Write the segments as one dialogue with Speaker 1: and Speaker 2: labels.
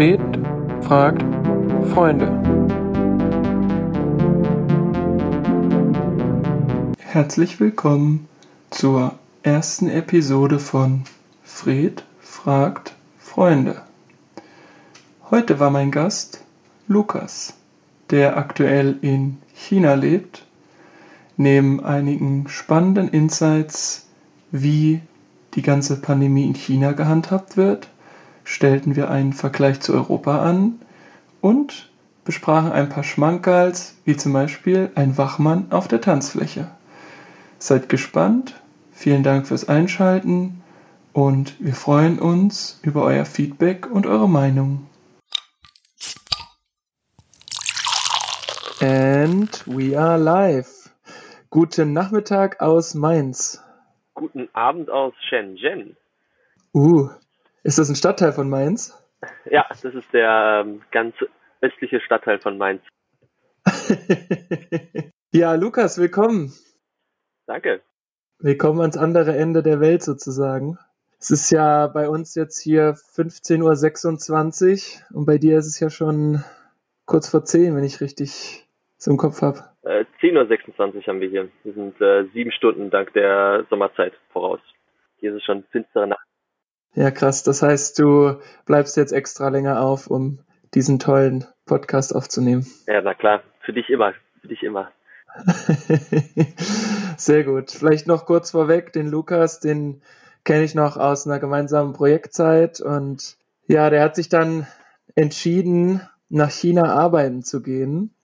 Speaker 1: Fred fragt Freunde. Herzlich willkommen zur ersten Episode von Fred fragt Freunde. Heute war mein Gast Lukas, der aktuell in China lebt. Neben einigen spannenden Insights, wie die ganze Pandemie in China gehandhabt wird, stellten wir einen Vergleich zu Europa an und besprachen ein paar Schmankerls, wie zum Beispiel ein Wachmann auf der Tanzfläche. Seid gespannt, vielen Dank fürs Einschalten und wir freuen uns über euer Feedback und eure Meinung. And we are live. Guten Nachmittag aus Mainz.
Speaker 2: Guten Abend aus Shenzhen.
Speaker 1: Uh, ist das ein Stadtteil von Mainz?
Speaker 2: Ja, das ist der ähm, ganz östliche Stadtteil von Mainz.
Speaker 1: ja, Lukas, willkommen.
Speaker 2: Danke.
Speaker 1: Willkommen ans andere Ende der Welt sozusagen. Es ist ja bei uns jetzt hier 15.26 Uhr und bei dir ist es ja schon kurz vor 10, wenn ich richtig so im Kopf habe.
Speaker 2: Äh, 10.26 Uhr haben wir hier. Wir sind äh, sieben Stunden dank der Sommerzeit voraus. Hier ist es schon finstere Nacht.
Speaker 1: Ja, krass. Das heißt, du bleibst jetzt extra länger auf, um diesen tollen Podcast aufzunehmen.
Speaker 2: Ja, na klar. Für dich immer. Für dich immer.
Speaker 1: Sehr gut. Vielleicht noch kurz vorweg, den Lukas, den kenne ich noch aus einer gemeinsamen Projektzeit und ja, der hat sich dann entschieden, nach China arbeiten zu gehen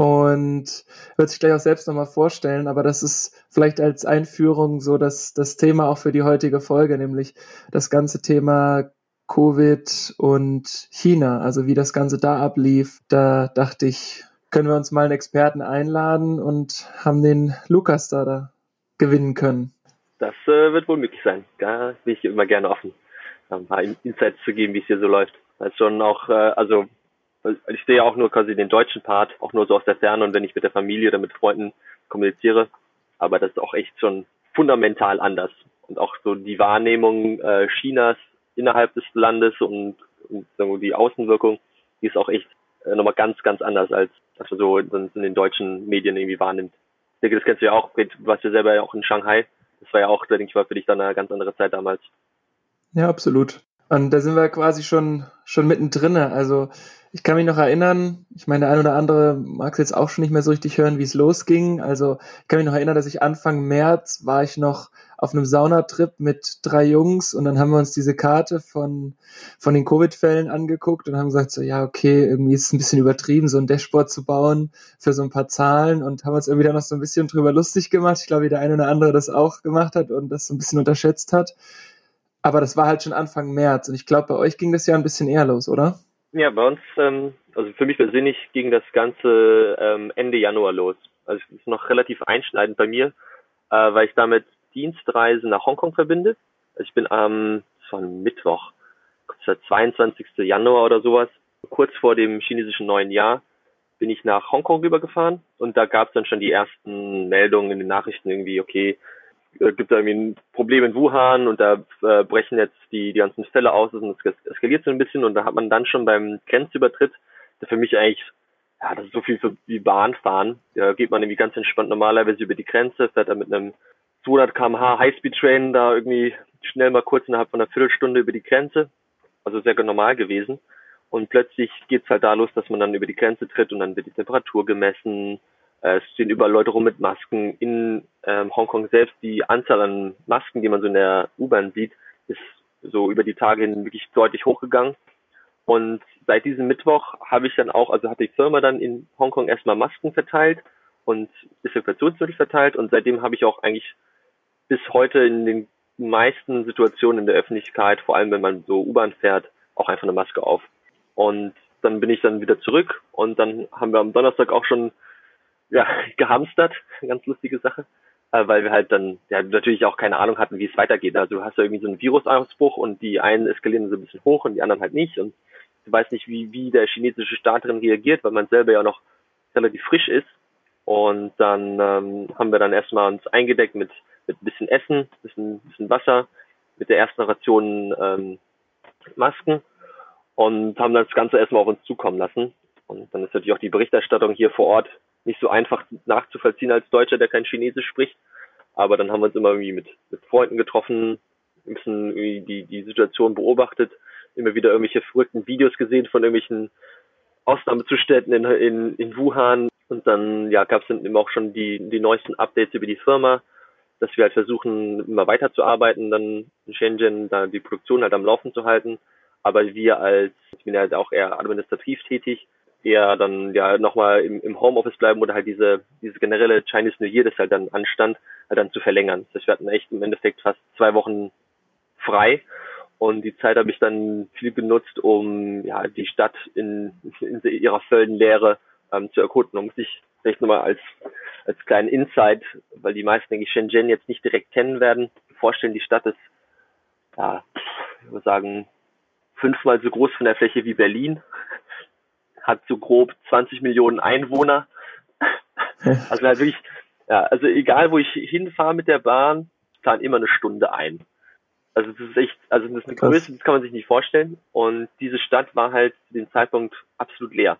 Speaker 1: und wird sich gleich auch selbst nochmal vorstellen, aber das ist vielleicht als Einführung so das, das Thema auch für die heutige Folge, nämlich das ganze Thema Covid und China, also wie das Ganze da ablief. Da dachte ich, können wir uns mal einen Experten einladen und haben den Lukas da, da gewinnen können.
Speaker 2: Das äh, wird wohl möglich sein. Da bin ich immer gerne offen, ein paar Insights zu geben, wie es hier so läuft. Das ist schon auch, äh, also ich sehe auch nur quasi den deutschen Part, auch nur so aus der Ferne und wenn ich mit der Familie oder mit Freunden kommuniziere. Aber das ist auch echt schon fundamental anders. Und auch so die Wahrnehmung äh, Chinas innerhalb des Landes und, und wir, die Außenwirkung, die ist auch echt äh, nochmal ganz, ganz anders als was man so in, in den deutschen Medien irgendwie wahrnimmt. Ich denke, das kennst du ja auch, warst ja selber ja auch in Shanghai. Das war ja auch, denke ich mal, für dich dann eine ganz andere Zeit damals.
Speaker 1: Ja, absolut. Und da sind wir quasi schon, schon mittendrin. Also ich kann mich noch erinnern, ich meine, der ein oder andere mag es jetzt auch schon nicht mehr so richtig hören, wie es losging. Also ich kann mich noch erinnern, dass ich Anfang März war ich noch auf einem Saunatrip mit drei Jungs und dann haben wir uns diese Karte von, von den Covid-Fällen angeguckt und haben gesagt, so ja, okay, irgendwie ist es ein bisschen übertrieben, so ein Dashboard zu bauen für so ein paar Zahlen und haben uns irgendwie da noch so ein bisschen drüber lustig gemacht. Ich glaube, wie der eine oder andere das auch gemacht hat und das so ein bisschen unterschätzt hat. Aber das war halt schon Anfang März und ich glaube, bei euch ging das ja ein bisschen eher los, oder?
Speaker 2: Ja, bei uns, ähm, also für mich persönlich ging das Ganze ähm, Ende Januar los. Also es ist noch relativ einschneidend bei mir, äh, weil ich damit Dienstreisen nach Hongkong verbinde. Also ich bin am, ein Mittwoch, der 22. Januar oder sowas, kurz vor dem chinesischen neuen Jahr, bin ich nach Hongkong rübergefahren und da gab es dann schon die ersten Meldungen in den Nachrichten irgendwie, okay, äh, gibt da irgendwie ein Problem in Wuhan und da äh, brechen jetzt die, die ganzen Fälle aus. Und es eskaliert so ein bisschen und da hat man dann schon beim Grenzübertritt, der für mich eigentlich, ja, das ist so viel für, wie Bahnfahren, da geht man irgendwie ganz entspannt normalerweise über die Grenze, fährt da mit einem 200 kmh Highspeed-Train da irgendwie schnell mal kurz innerhalb von einer Viertelstunde über die Grenze, also sehr normal gewesen. Und plötzlich geht's halt da los, dass man dann über die Grenze tritt und dann wird die Temperatur gemessen, äh, es stehen überall Leute rum mit Masken. In ähm, Hongkong selbst die Anzahl an Masken, die man so in der U-Bahn sieht, ist so über die Tage hin wirklich deutlich hochgegangen. Und seit diesem Mittwoch habe ich dann auch, also hat die Firma dann in Hongkong erstmal Masken verteilt und Desinfektionsmittel verteilt und seitdem habe ich auch eigentlich bis heute in den meisten Situationen in der Öffentlichkeit, vor allem wenn man so U-Bahn fährt, auch einfach eine Maske auf. Und dann bin ich dann wieder zurück und dann haben wir am Donnerstag auch schon ja, gehamstert, ganz lustige Sache, äh, weil wir halt dann ja natürlich auch keine Ahnung hatten, wie es weitergeht. Also du hast ja irgendwie so einen Virusausbruch und die einen eskalieren so ein bisschen hoch und die anderen halt nicht und du weißt nicht, wie, wie der chinesische Staat drin reagiert, weil man selber ja noch relativ frisch ist. Und dann ähm, haben wir dann erstmal uns eingedeckt mit, mit ein bisschen Essen, bisschen, bisschen Wasser, mit der ersten Ration ähm, Masken und haben das Ganze erstmal auf uns zukommen lassen. Und dann ist natürlich auch die Berichterstattung hier vor Ort nicht so einfach nachzuvollziehen als Deutscher, der kein Chinesisch spricht. Aber dann haben wir uns immer irgendwie mit, mit Freunden getroffen, ein bisschen die, die Situation beobachtet, immer wieder irgendwelche verrückten Videos gesehen von irgendwelchen Ausnahmezuständen in, in, in Wuhan. Und dann ja, gab es dann eben auch schon die, die neuesten Updates über die Firma, dass wir halt versuchen, immer weiterzuarbeiten, dann in Shenzhen da die Produktion halt am Laufen zu halten. Aber wir als, ich bin halt auch eher administrativ tätig, eher dann ja nochmal im, im Homeoffice bleiben oder halt diese, diese generelle Chinese New Year, das halt dann anstand, halt dann zu verlängern. Das heißt, wir hatten echt im Endeffekt fast zwei Wochen frei und die Zeit habe ich dann viel genutzt, um ja die Stadt in, in ihrer vollen Leere ähm, zu erkunden. Und muss ich vielleicht nochmal als als kleinen Insight, weil die meisten, denke ich, Shenzhen jetzt nicht direkt kennen werden, vorstellen, die Stadt ist ja, ich würde sagen, fünfmal so groß von der Fläche wie Berlin, hat so grob 20 Millionen Einwohner. Also halt wirklich, ja, also egal wo ich hinfahre mit der Bahn, planen immer eine Stunde ein. Also das ist echt, also das ist eine Krass. Größe, das kann man sich nicht vorstellen. Und diese Stadt war halt zu dem Zeitpunkt absolut leer.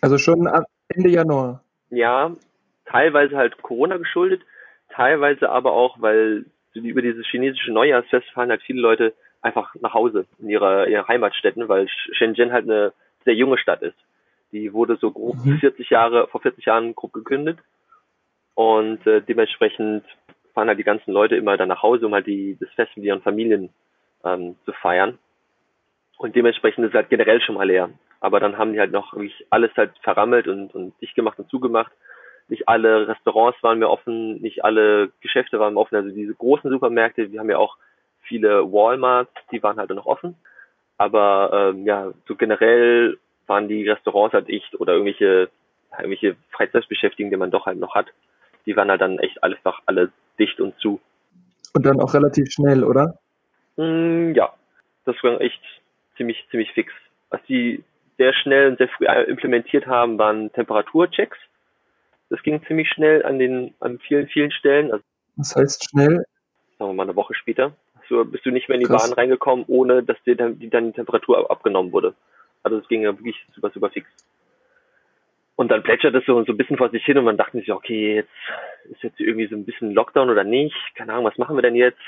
Speaker 1: Also schon Ende Januar.
Speaker 2: Ja, teilweise halt Corona geschuldet, teilweise aber auch, weil über dieses chinesische Neujahrsfest fahren halt viele Leute einfach nach Hause in ihre, ihre Heimatstätten, weil Shenzhen halt eine sehr junge Stadt ist. Die wurde so grob mhm. 40 Jahre, vor 40 Jahren grob gegründet. Und äh, dementsprechend fahren halt die ganzen Leute immer dann nach Hause, um halt die, das Fest mit ihren Familien ähm, zu feiern. Und dementsprechend ist es halt generell schon mal leer. Aber dann haben die halt noch wirklich alles halt verrammelt und, und dicht gemacht und zugemacht. Nicht alle Restaurants waren mehr offen, nicht alle Geschäfte waren mehr offen. Also diese großen Supermärkte, wir haben ja auch viele Walmarts, die waren halt noch offen. Aber ähm, ja, so generell waren die Restaurants halt dicht oder irgendwelche, irgendwelche Freizeitbeschäftigungen, die man doch halt noch hat, die waren halt dann echt einfach alle dicht und zu.
Speaker 1: Und dann auch relativ schnell, oder?
Speaker 2: Mm, ja, das war echt ziemlich, ziemlich fix. Was die sehr schnell und sehr früh implementiert haben, waren Temperaturchecks. Das ging ziemlich schnell an den, an vielen, vielen Stellen. Also,
Speaker 1: Was heißt schnell?
Speaker 2: Sagen wir mal eine Woche später. So bist du nicht mehr in die Krass. Bahn reingekommen, ohne dass dir dann die, dann die Temperatur abgenommen wurde. Also es ging ja wirklich super, super fix. Und dann plätschert es so, so ein bisschen vor sich hin und man dachte sich, okay, jetzt ist jetzt irgendwie so ein bisschen Lockdown oder nicht. Keine Ahnung, was machen wir denn jetzt?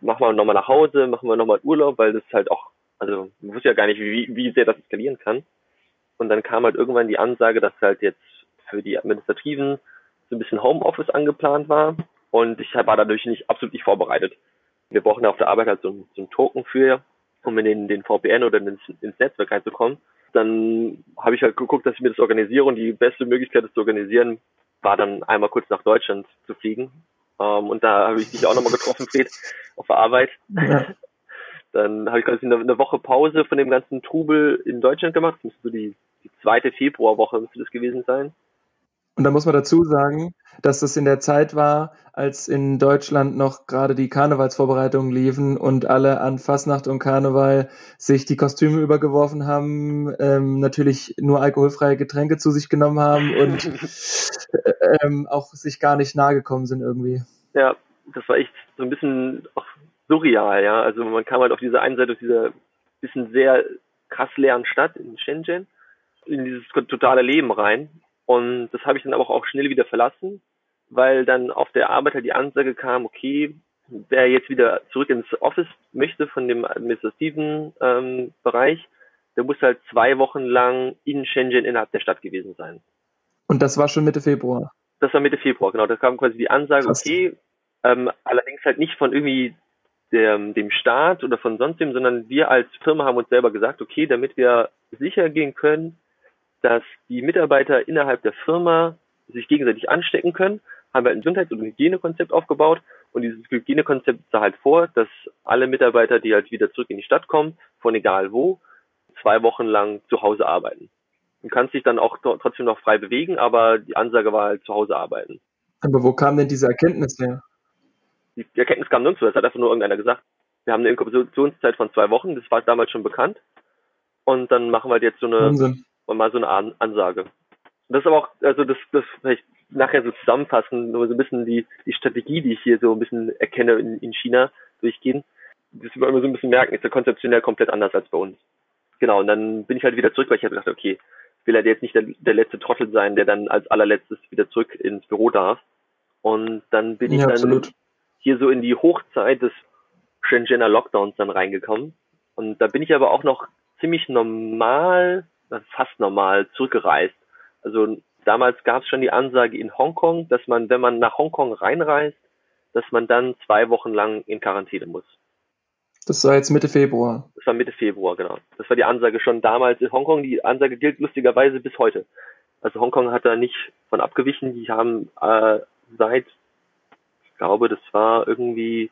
Speaker 2: Machen wir nochmal nach Hause, machen wir nochmal Urlaub, weil das halt auch, also man wusste ja gar nicht, wie, wie sehr das eskalieren kann. Und dann kam halt irgendwann die Ansage, dass halt jetzt für die Administrativen so ein bisschen Homeoffice angeplant war. Und ich war dadurch nicht absolut nicht vorbereitet. Wir brauchen auf der Arbeit halt so, so einen Token für, um in den, den VPN oder ins, ins Netzwerk reinzukommen dann habe ich halt geguckt, dass ich mir das organisiere und die beste Möglichkeit, das zu organisieren, war dann einmal kurz nach Deutschland zu fliegen. Ähm, und da habe ich dich auch nochmal getroffen, Fred, auf der Arbeit. Ja. Dann habe ich quasi eine, eine, Woche Pause von dem ganzen Trubel in Deutschland gemacht. Das müsste so die, die zweite Februarwoche müsste das gewesen sein.
Speaker 1: Und da muss man dazu sagen, dass das in der Zeit war, als in Deutschland noch gerade die Karnevalsvorbereitungen liefen und alle an Fasnacht und Karneval sich die Kostüme übergeworfen haben, ähm, natürlich nur alkoholfreie Getränke zu sich genommen haben und äh, ähm, auch sich gar nicht nahe gekommen sind irgendwie.
Speaker 2: Ja, das war echt so ein bisschen auch surreal, ja. Also man kam halt auf dieser einen Seite aus dieser bisschen sehr krass leeren Stadt in Shenzhen in dieses totale Leben rein und das habe ich dann aber auch schnell wieder verlassen, weil dann auf der Arbeit halt die Ansage kam, okay, wer jetzt wieder zurück ins Office möchte von dem administrativen ähm, Bereich, der muss halt zwei Wochen lang in Shenzhen innerhalb der Stadt gewesen sein.
Speaker 1: Und das war schon Mitte Februar?
Speaker 2: Das war Mitte Februar, genau. Da kam quasi die Ansage, Krass. okay, ähm, allerdings halt nicht von irgendwie der, dem Staat oder von sonst wem, sondern wir als Firma haben uns selber gesagt, okay, damit wir sicher gehen können, dass die Mitarbeiter innerhalb der Firma sich gegenseitig anstecken können, haben wir ein Gesundheits- und Hygienekonzept aufgebaut und dieses Hygienekonzept sah halt vor, dass alle Mitarbeiter, die halt wieder zurück in die Stadt kommen, von egal wo, zwei Wochen lang zu Hause arbeiten. Du kannst dich dann auch trotzdem noch frei bewegen, aber die Ansage war halt zu Hause arbeiten.
Speaker 1: Aber wo kam denn diese Erkenntnis her?
Speaker 2: Die Erkenntnis kam nirgendwo, das hat einfach nur irgendeiner gesagt. Wir haben eine Inkubationszeit von zwei Wochen, das war damals schon bekannt. Und dann machen wir halt jetzt so eine, Wahnsinn und mal so eine An Ansage. Das ist aber auch, also das, das vielleicht nachher so zusammenfassen, nur so ein bisschen die, die Strategie, die ich hier so ein bisschen erkenne in, in China durchgehen. Das wir immer so ein bisschen merken, ist ja konzeptionell komplett anders als bei uns. genau, und dann bin ich halt wieder zurück, weil ich habe gedacht, okay, ich will halt jetzt nicht der, der letzte Trottel sein, der dann als allerletztes wieder zurück ins Büro darf. Und dann bin ich
Speaker 1: Ja,
Speaker 2: dann
Speaker 1: absolut.
Speaker 2: hier so in die Hochzeit des Shenzhener Lockdowns dann reingekommen. Und da bin ich aber auch noch ziemlich normal, fast normal zurückgereist. Also damals gab es schon die Ansage in Hongkong, dass man, wenn man nach Hongkong reinreist, dass man dann zwei Wochen lang in Quarantäne muss.
Speaker 1: Das war jetzt Mitte Februar.
Speaker 2: Das war Mitte Februar, genau. Das war die Ansage schon damals in Hongkong. Die Ansage gilt lustigerweise bis heute. Also Hongkong hat da nicht von abgewichen. Die haben äh, seit, ich glaube, das war irgendwie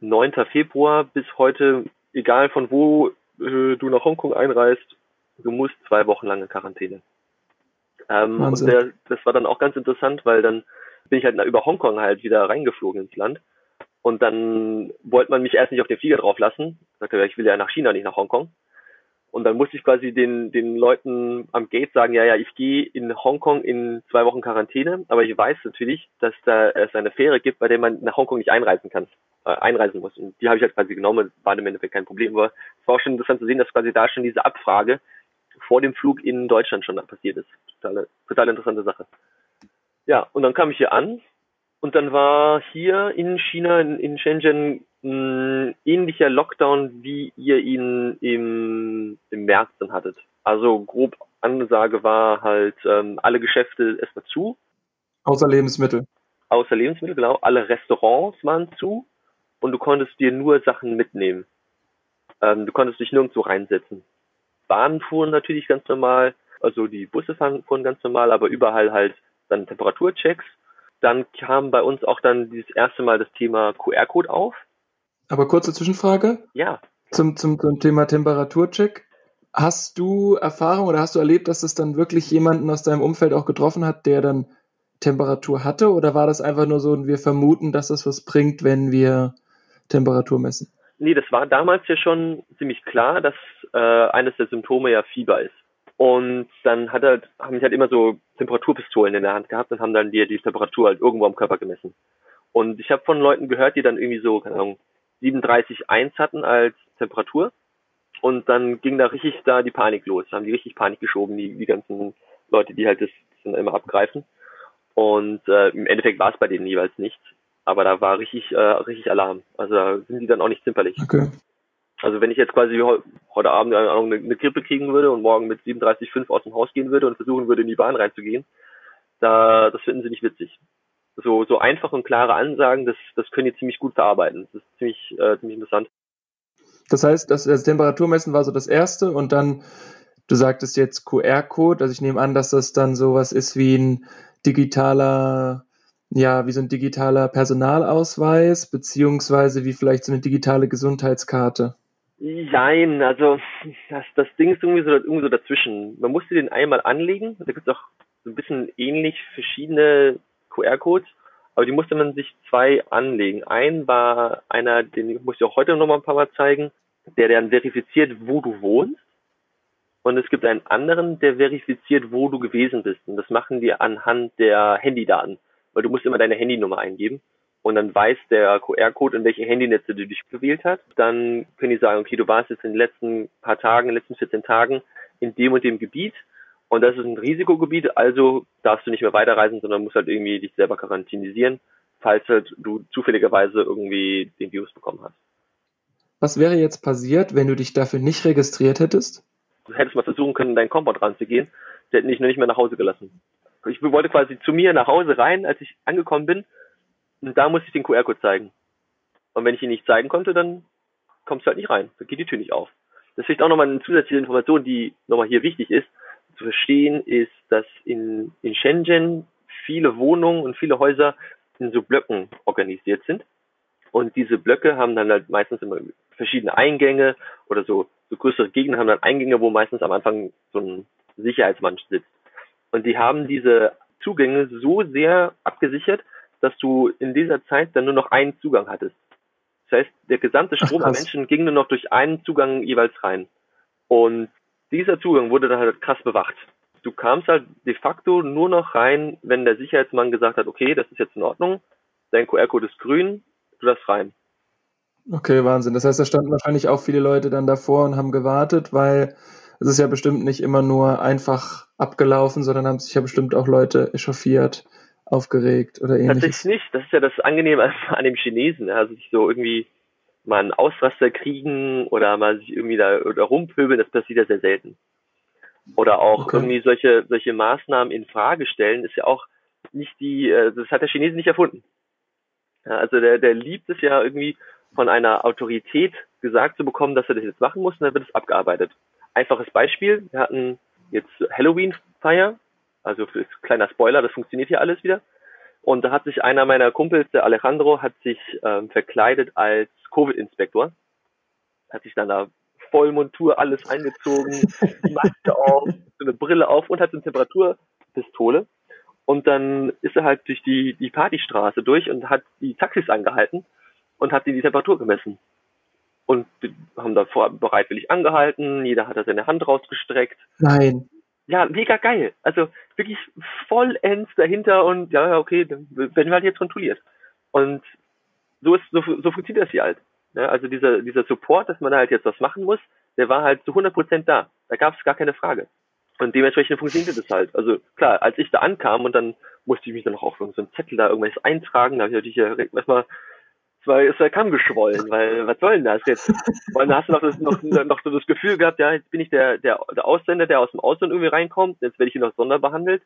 Speaker 2: 9. Februar bis heute, egal von wo äh, du nach Hongkong einreist, du musst zwei Wochen lang in Quarantäne. Ähm, und der, das war dann auch ganz interessant, weil dann bin ich halt über Hongkong halt wieder reingeflogen ins Land. Und dann wollte man mich erst nicht auf den Flieger drauf lassen. Sagte, ja, ich will ja nach China, nicht nach Hongkong. Und dann musste ich quasi den, den Leuten am Gate sagen, ja, ja, ich gehe in Hongkong in zwei Wochen Quarantäne, aber ich weiß natürlich, dass da es eine Fähre gibt, bei der man nach Hongkong nicht einreisen kann, äh, einreisen muss. Und die habe ich halt quasi genommen, war im Endeffekt kein Problem. Aber es war auch schon interessant zu sehen, dass quasi da schon diese Abfrage vor dem Flug in Deutschland schon passiert ist. Total, total interessante Sache. Ja, und dann kam ich hier an und dann war hier in China, in, in Shenzhen, ein ähnlicher Lockdown, wie ihr ihn im, im März dann hattet. Also grob Ansage war halt, ähm, alle Geschäfte erstmal zu,
Speaker 1: Außer Lebensmittel.
Speaker 2: außer Lebensmittel, genau. Alle Restaurants waren zu und du konntest dir nur Sachen mitnehmen. Ähm, du konntest dich nirgendwo reinsetzen. Bahnen fuhren natürlich ganz normal, also die Busse fuhren ganz normal, aber überall halt dann Temperaturchecks. Dann kam bei uns auch dann dieses erste Mal das Thema QR-Code auf.
Speaker 1: Aber kurze Zwischenfrage
Speaker 2: Ja,
Speaker 1: zum, zum, zum Thema Temperaturcheck. Hast du Erfahrung oder hast du erlebt, dass es dann wirklich jemanden aus deinem Umfeld auch getroffen hat, der dann Temperatur hatte? Oder war das einfach nur so, wir vermuten, dass das was bringt, wenn wir Temperatur messen?
Speaker 2: Nee, das war damals ja schon ziemlich klar, dass äh, eines der Symptome ja Fieber ist. Und dann hat er, haben ich halt immer so Temperaturpistolen in der Hand gehabt und haben dann die, die Temperatur halt irgendwo am Körper gemessen. Und ich habe von Leuten gehört, die dann irgendwie so, keine Ahnung, 37,1 hatten als Temperatur. Und dann ging da richtig da die Panik los. Da haben die richtig Panik geschoben, die, die ganzen Leute, die halt das dann immer abgreifen. Und äh, im Endeffekt war es bei denen jeweils nichts. Aber da war richtig, äh, richtig Alarm. Also da sind die dann auch nicht zimperlich.
Speaker 1: Okay.
Speaker 2: Also wenn ich jetzt quasi heu heute Abend eine, eine Grippe kriegen würde und morgen mit 37,5 aus dem Haus gehen würde und versuchen würde, in die Bahn reinzugehen, da, das finden sie nicht witzig. So, so einfach und klare Ansagen, das, das können die ziemlich gut verarbeiten. Das ist ziemlich, äh, ziemlich interessant.
Speaker 1: Das heißt, das, das Temperaturmessen war so das erste und dann, du sagtest jetzt QR-Code, also ich nehme an, dass das dann sowas ist wie ein digitaler, ja, wie so ein digitaler Personalausweis, beziehungsweise wie vielleicht so eine digitale Gesundheitskarte.
Speaker 2: Nein, also das, das Ding ist irgendwie so, irgendwie so dazwischen. Man musste den einmal anlegen. Da gibt es auch so ein bisschen ähnlich verschiedene QR-Codes, aber die musste man sich zwei anlegen. Ein war einer, den muss ich auch heute noch mal ein paar Mal zeigen, der dann verifiziert, wo du wohnst. Und es gibt einen anderen, der verifiziert, wo du gewesen bist. Und das machen die anhand der Handydaten, weil du musst immer deine Handynummer eingeben. Und dann weiß der QR-Code, in welche Handynetze du dich gewählt hast. Dann können die sagen, okay, du warst jetzt in den letzten paar Tagen, in den letzten 14 Tagen in dem und dem Gebiet. Und das ist ein Risikogebiet, also darfst du nicht mehr weiterreisen, sondern musst halt irgendwie dich selber quarantinisieren, falls halt du zufälligerweise irgendwie den Virus bekommen hast.
Speaker 1: Was wäre jetzt passiert, wenn du dich dafür nicht registriert hättest?
Speaker 2: Du hättest mal versuchen können, in deinen Compound ranzugehen. Die hätten dich noch nicht mehr nach Hause gelassen. Ich wollte quasi zu mir nach Hause rein, als ich angekommen bin. Und da musste ich den QR-Code zeigen. Und wenn ich ihn nicht zeigen konnte, dann kommst du halt nicht rein. Dann geht die Tür nicht auf. Das ist vielleicht auch nochmal eine zusätzliche Information, die nochmal hier wichtig ist zu verstehen, ist, dass in, in Shenzhen viele Wohnungen und viele Häuser in so Blöcken organisiert sind. Und diese Blöcke haben dann halt meistens immer verschiedene Eingänge oder so, so größere Gegenden haben dann Eingänge, wo meistens am Anfang so ein Sicherheitsmann sitzt. Und die haben diese Zugänge so sehr abgesichert, dass du in dieser Zeit dann nur noch einen Zugang hattest. Das heißt, der gesamte Strom
Speaker 1: Ach,
Speaker 2: der. Menschen ging nur noch durch einen Zugang jeweils rein. Und dieser Zugang wurde dann halt krass bewacht. Du kamst halt de facto nur noch rein, wenn der Sicherheitsmann gesagt hat, okay, das ist jetzt in Ordnung, dein QR-Code ist grün, du darfst rein.
Speaker 1: Okay, Wahnsinn. Das heißt, da standen wahrscheinlich auch viele Leute dann davor und haben gewartet, weil es ist ja bestimmt nicht immer nur einfach abgelaufen, sondern haben sich ja bestimmt auch Leute echauffiert, aufgeregt oder ähnliches.
Speaker 2: Tatsächlich nicht. Das ist ja das Angenehme an dem Chinesen. Also sich so irgendwie mal einen Ausraster kriegen oder mal sich irgendwie da oder rumpöbeln, das passiert ja sehr selten. Oder auch okay. irgendwie solche, solche Maßnahmen in Frage stellen, ist ja auch nicht die, äh, das hat der Chinese nicht erfunden. Ja, also der, der liebt es ja irgendwie von einer Autorität gesagt zu bekommen, dass er das jetzt machen muss und dann wird es abgearbeitet. Einfaches Beispiel, wir hatten jetzt Halloween-Feier, also für kleiner Spoiler, das funktioniert hier alles wieder. Und da hat sich einer meiner Kumpels, der Alejandro, hat sich ähm, verkleidet als Covid-Inspektor. Hat sich dann da Vollmontur alles eingezogen, die Maske auf, so eine Brille auf und hat so eine Temperaturpistole. Und dann ist er halt durch die, die Partystraße durch und hat die Taxis angehalten und hat die, die Temperatur gemessen. Und wir haben davor bereitwillig angehalten, jeder hat da seine Hand rausgestreckt.
Speaker 1: Nein.
Speaker 2: Ja, mega geil. Also wirklich vollends dahinter und ja, okay, dann werden wir halt jetzt kontrolliert. Und so ist, so, so funktioniert das hier halt. Ja, also dieser, dieser Support, dass man halt jetzt was machen muss, der war halt zu 100 Prozent da. Da gab es gar keine Frage. Und dementsprechend funktionierte das halt. Also klar, als ich da ankam und dann musste ich mich dann noch auf so einen Zettel da irgendwas eintragen, da habe ich natürlich erstmal zwei ist der Kamm geschwollen, weil was soll denn das jetzt? Und dann hast du noch, das, noch, noch so das Gefühl gehabt, ja, jetzt bin ich der, der, der Ausländer, der aus dem Ausland irgendwie reinkommt, jetzt werde ich hier noch sonderbehandelt.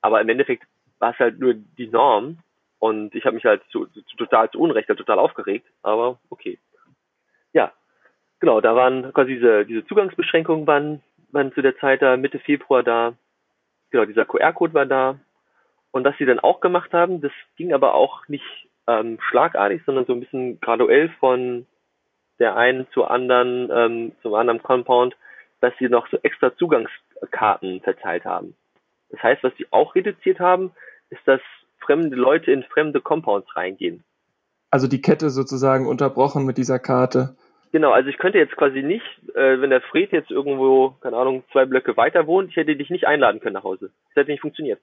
Speaker 2: Aber im Endeffekt war es halt nur die Norm und ich habe mich halt zu, zu, total zu Unrecht halt total aufgeregt, aber okay. Ja, genau, da waren quasi diese, diese Zugangsbeschränkungen waren, waren zu der Zeit da, Mitte Februar da. Genau, dieser QR-Code war da. Und was sie dann auch gemacht haben, das ging aber auch nicht ähm, schlagartig, sondern so ein bisschen graduell von der einen zur anderen, ähm, zum anderen Compound, dass sie noch so extra Zugangskarten verteilt haben. Das heißt, was sie auch reduziert haben, ist, dass fremde Leute in fremde Compounds reingehen.
Speaker 1: Also die Kette sozusagen unterbrochen mit dieser Karte.
Speaker 2: Genau, also ich könnte jetzt quasi nicht, äh, wenn der Fred jetzt irgendwo, keine Ahnung, zwei Blöcke weiter wohnt, ich hätte dich nicht einladen können nach Hause. Das hätte nicht funktioniert.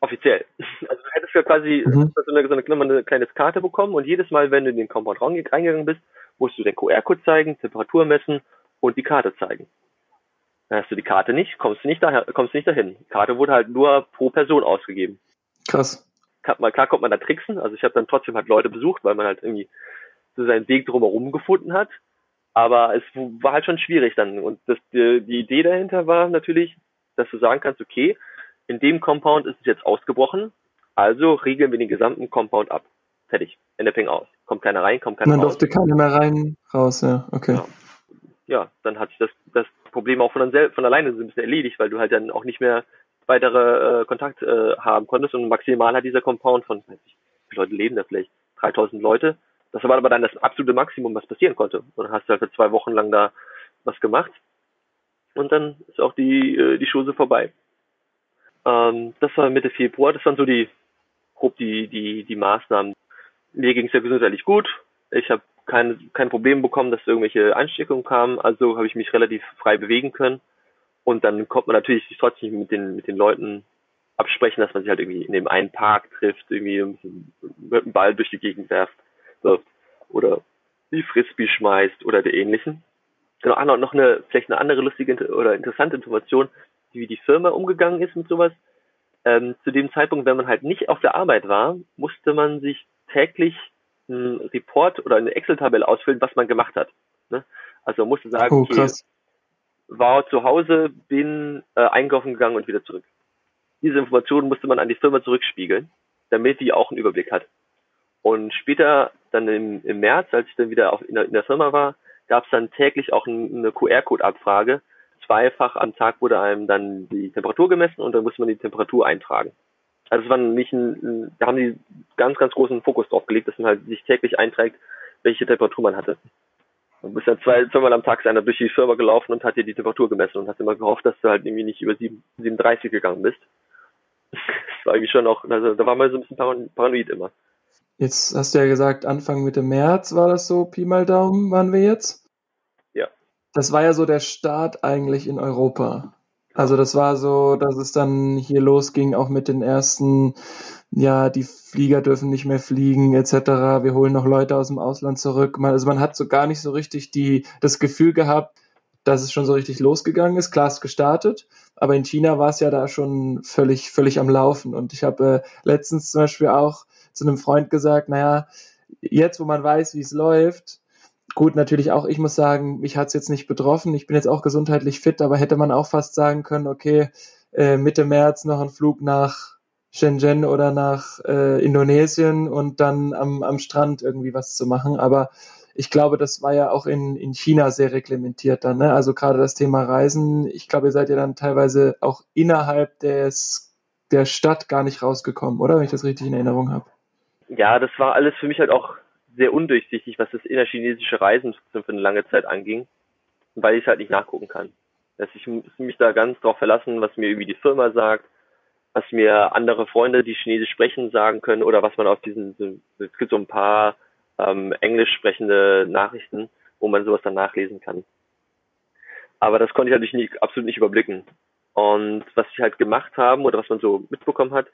Speaker 2: Offiziell. Also du hättest ja quasi mhm. so, eine, so eine, eine kleine Karte bekommen und jedes Mal, wenn du in den Compound reingegangen bist, musst du den QR-Code zeigen, Temperatur messen und die Karte zeigen. Dann hast du die Karte nicht, kommst du nicht, daher, kommst nicht dahin. Die Karte wurde halt nur pro Person ausgegeben.
Speaker 1: Krass.
Speaker 2: Klar kommt man da tricksen, also ich habe dann trotzdem halt Leute besucht, weil man halt irgendwie so seinen Weg drumherum gefunden hat. Aber es war halt schon schwierig dann. Und das, die, die Idee dahinter war natürlich, dass du sagen kannst, okay, in dem Compound ist es jetzt ausgebrochen, also regeln wir den gesamten Compound ab. Fertig. Ende Ping aus. Kommt keiner rein, kommt keiner
Speaker 1: Man raus. Man durfte keiner mehr rein, raus, ja, okay.
Speaker 2: Ja, ja dann hat sich das, das Problem auch von, von alleine so ein bisschen erledigt, weil du halt dann auch nicht mehr weitere äh, Kontakt äh, haben konntest und maximal hat dieser Compound von, weiß ich, wie viele Leute leben da vielleicht? 3000 Leute. Das war aber dann das absolute Maximum, was passieren konnte. Und dann hast du halt für zwei Wochen lang da was gemacht. Und dann ist auch die, äh, die Chose vorbei. Ähm, das war Mitte Februar, das waren so die grob die, die, die Maßnahmen. Mir ging es ja gesundheitlich gut. Ich habe kein, kein Problem bekommen, dass irgendwelche Ansteckungen kamen, also habe ich mich relativ frei bewegen können. Und dann kommt man natürlich trotzdem mit den, mit den Leuten absprechen, dass man sich halt irgendwie in dem einen Park trifft, irgendwie mit einem Ball durch die Gegend werft, oder wie Frisbee schmeißt oder der ähnlichen. Genau, noch eine, vielleicht eine andere lustige oder interessante Information wie die Firma umgegangen ist mit sowas. Ähm, zu dem Zeitpunkt, wenn man halt nicht auf der Arbeit war, musste man sich täglich einen Report oder eine Excel-Tabelle ausfüllen, was man gemacht hat. Ne? Also man musste sagen, oh, okay, war zu Hause, bin äh, einkaufen gegangen und wieder zurück. Diese Informationen musste man an die Firma zurückspiegeln, damit die auch einen Überblick hat. Und später, dann im, im März, als ich dann wieder auf, in, der, in der Firma war, gab es dann täglich auch eine QR-Code-Abfrage, zweifach am Tag wurde einem dann die Temperatur gemessen und dann musste man die Temperatur eintragen. Also es war nicht ein, da haben die ganz, ganz großen Fokus drauf gelegt, dass man halt sich täglich einträgt, welche Temperatur man hatte. Du bist dann zwei, zweimal am Tag einer durch die Firma gelaufen und hat dir die Temperatur gemessen und hast immer gehofft, dass du halt irgendwie nicht über 7, 37 gegangen bist. Das war irgendwie schon auch, also da war man so ein bisschen paranoid immer.
Speaker 1: Jetzt hast du ja gesagt, Anfang Mitte März war das so, Pi mal Daumen waren wir jetzt? Das war ja so der Start eigentlich in Europa. Also das war so, dass es dann hier losging, auch mit den ersten ja, die Flieger dürfen nicht mehr fliegen, etc. Wir holen noch Leute aus dem Ausland zurück. Man, also man hat so gar nicht so richtig die, das Gefühl gehabt, dass es schon so richtig losgegangen ist. Klar, es gestartet, aber in China war es ja da schon völlig, völlig am Laufen. Und ich habe äh, letztens zum Beispiel auch zu einem Freund gesagt, naja, jetzt, wo man weiß, wie es läuft, gut, natürlich auch, ich muss sagen, mich hat es jetzt nicht betroffen. Ich bin jetzt auch gesundheitlich fit, aber hätte man auch fast sagen können, okay, äh, Mitte März noch ein Flug nach Shenzhen oder nach äh, Indonesien und dann am, am Strand irgendwie was zu machen. Aber ich glaube, das war ja auch in, in China sehr reglementiert dann. Ne? Also gerade das Thema Reisen. Ich glaube, ihr seid ja dann teilweise auch innerhalb des, der Stadt gar nicht rausgekommen, oder? Wenn ich das richtig in Erinnerung habe.
Speaker 2: Ja, das war alles für mich halt auch sehr undurchsichtig, was das innerchinesische Reisen für eine lange Zeit anging, weil ich es halt nicht nachgucken kann. Dass ich muss mich da ganz drauf verlassen, was mir irgendwie die Firma sagt, was mir andere Freunde, die Chinesisch sprechen, sagen können oder was man auf diesen, es gibt so ein paar ähm, englisch sprechende Nachrichten, wo man sowas dann nachlesen kann. Aber das konnte ich natürlich nicht, absolut nicht überblicken. Und was sie halt gemacht haben oder was man so mitbekommen hat,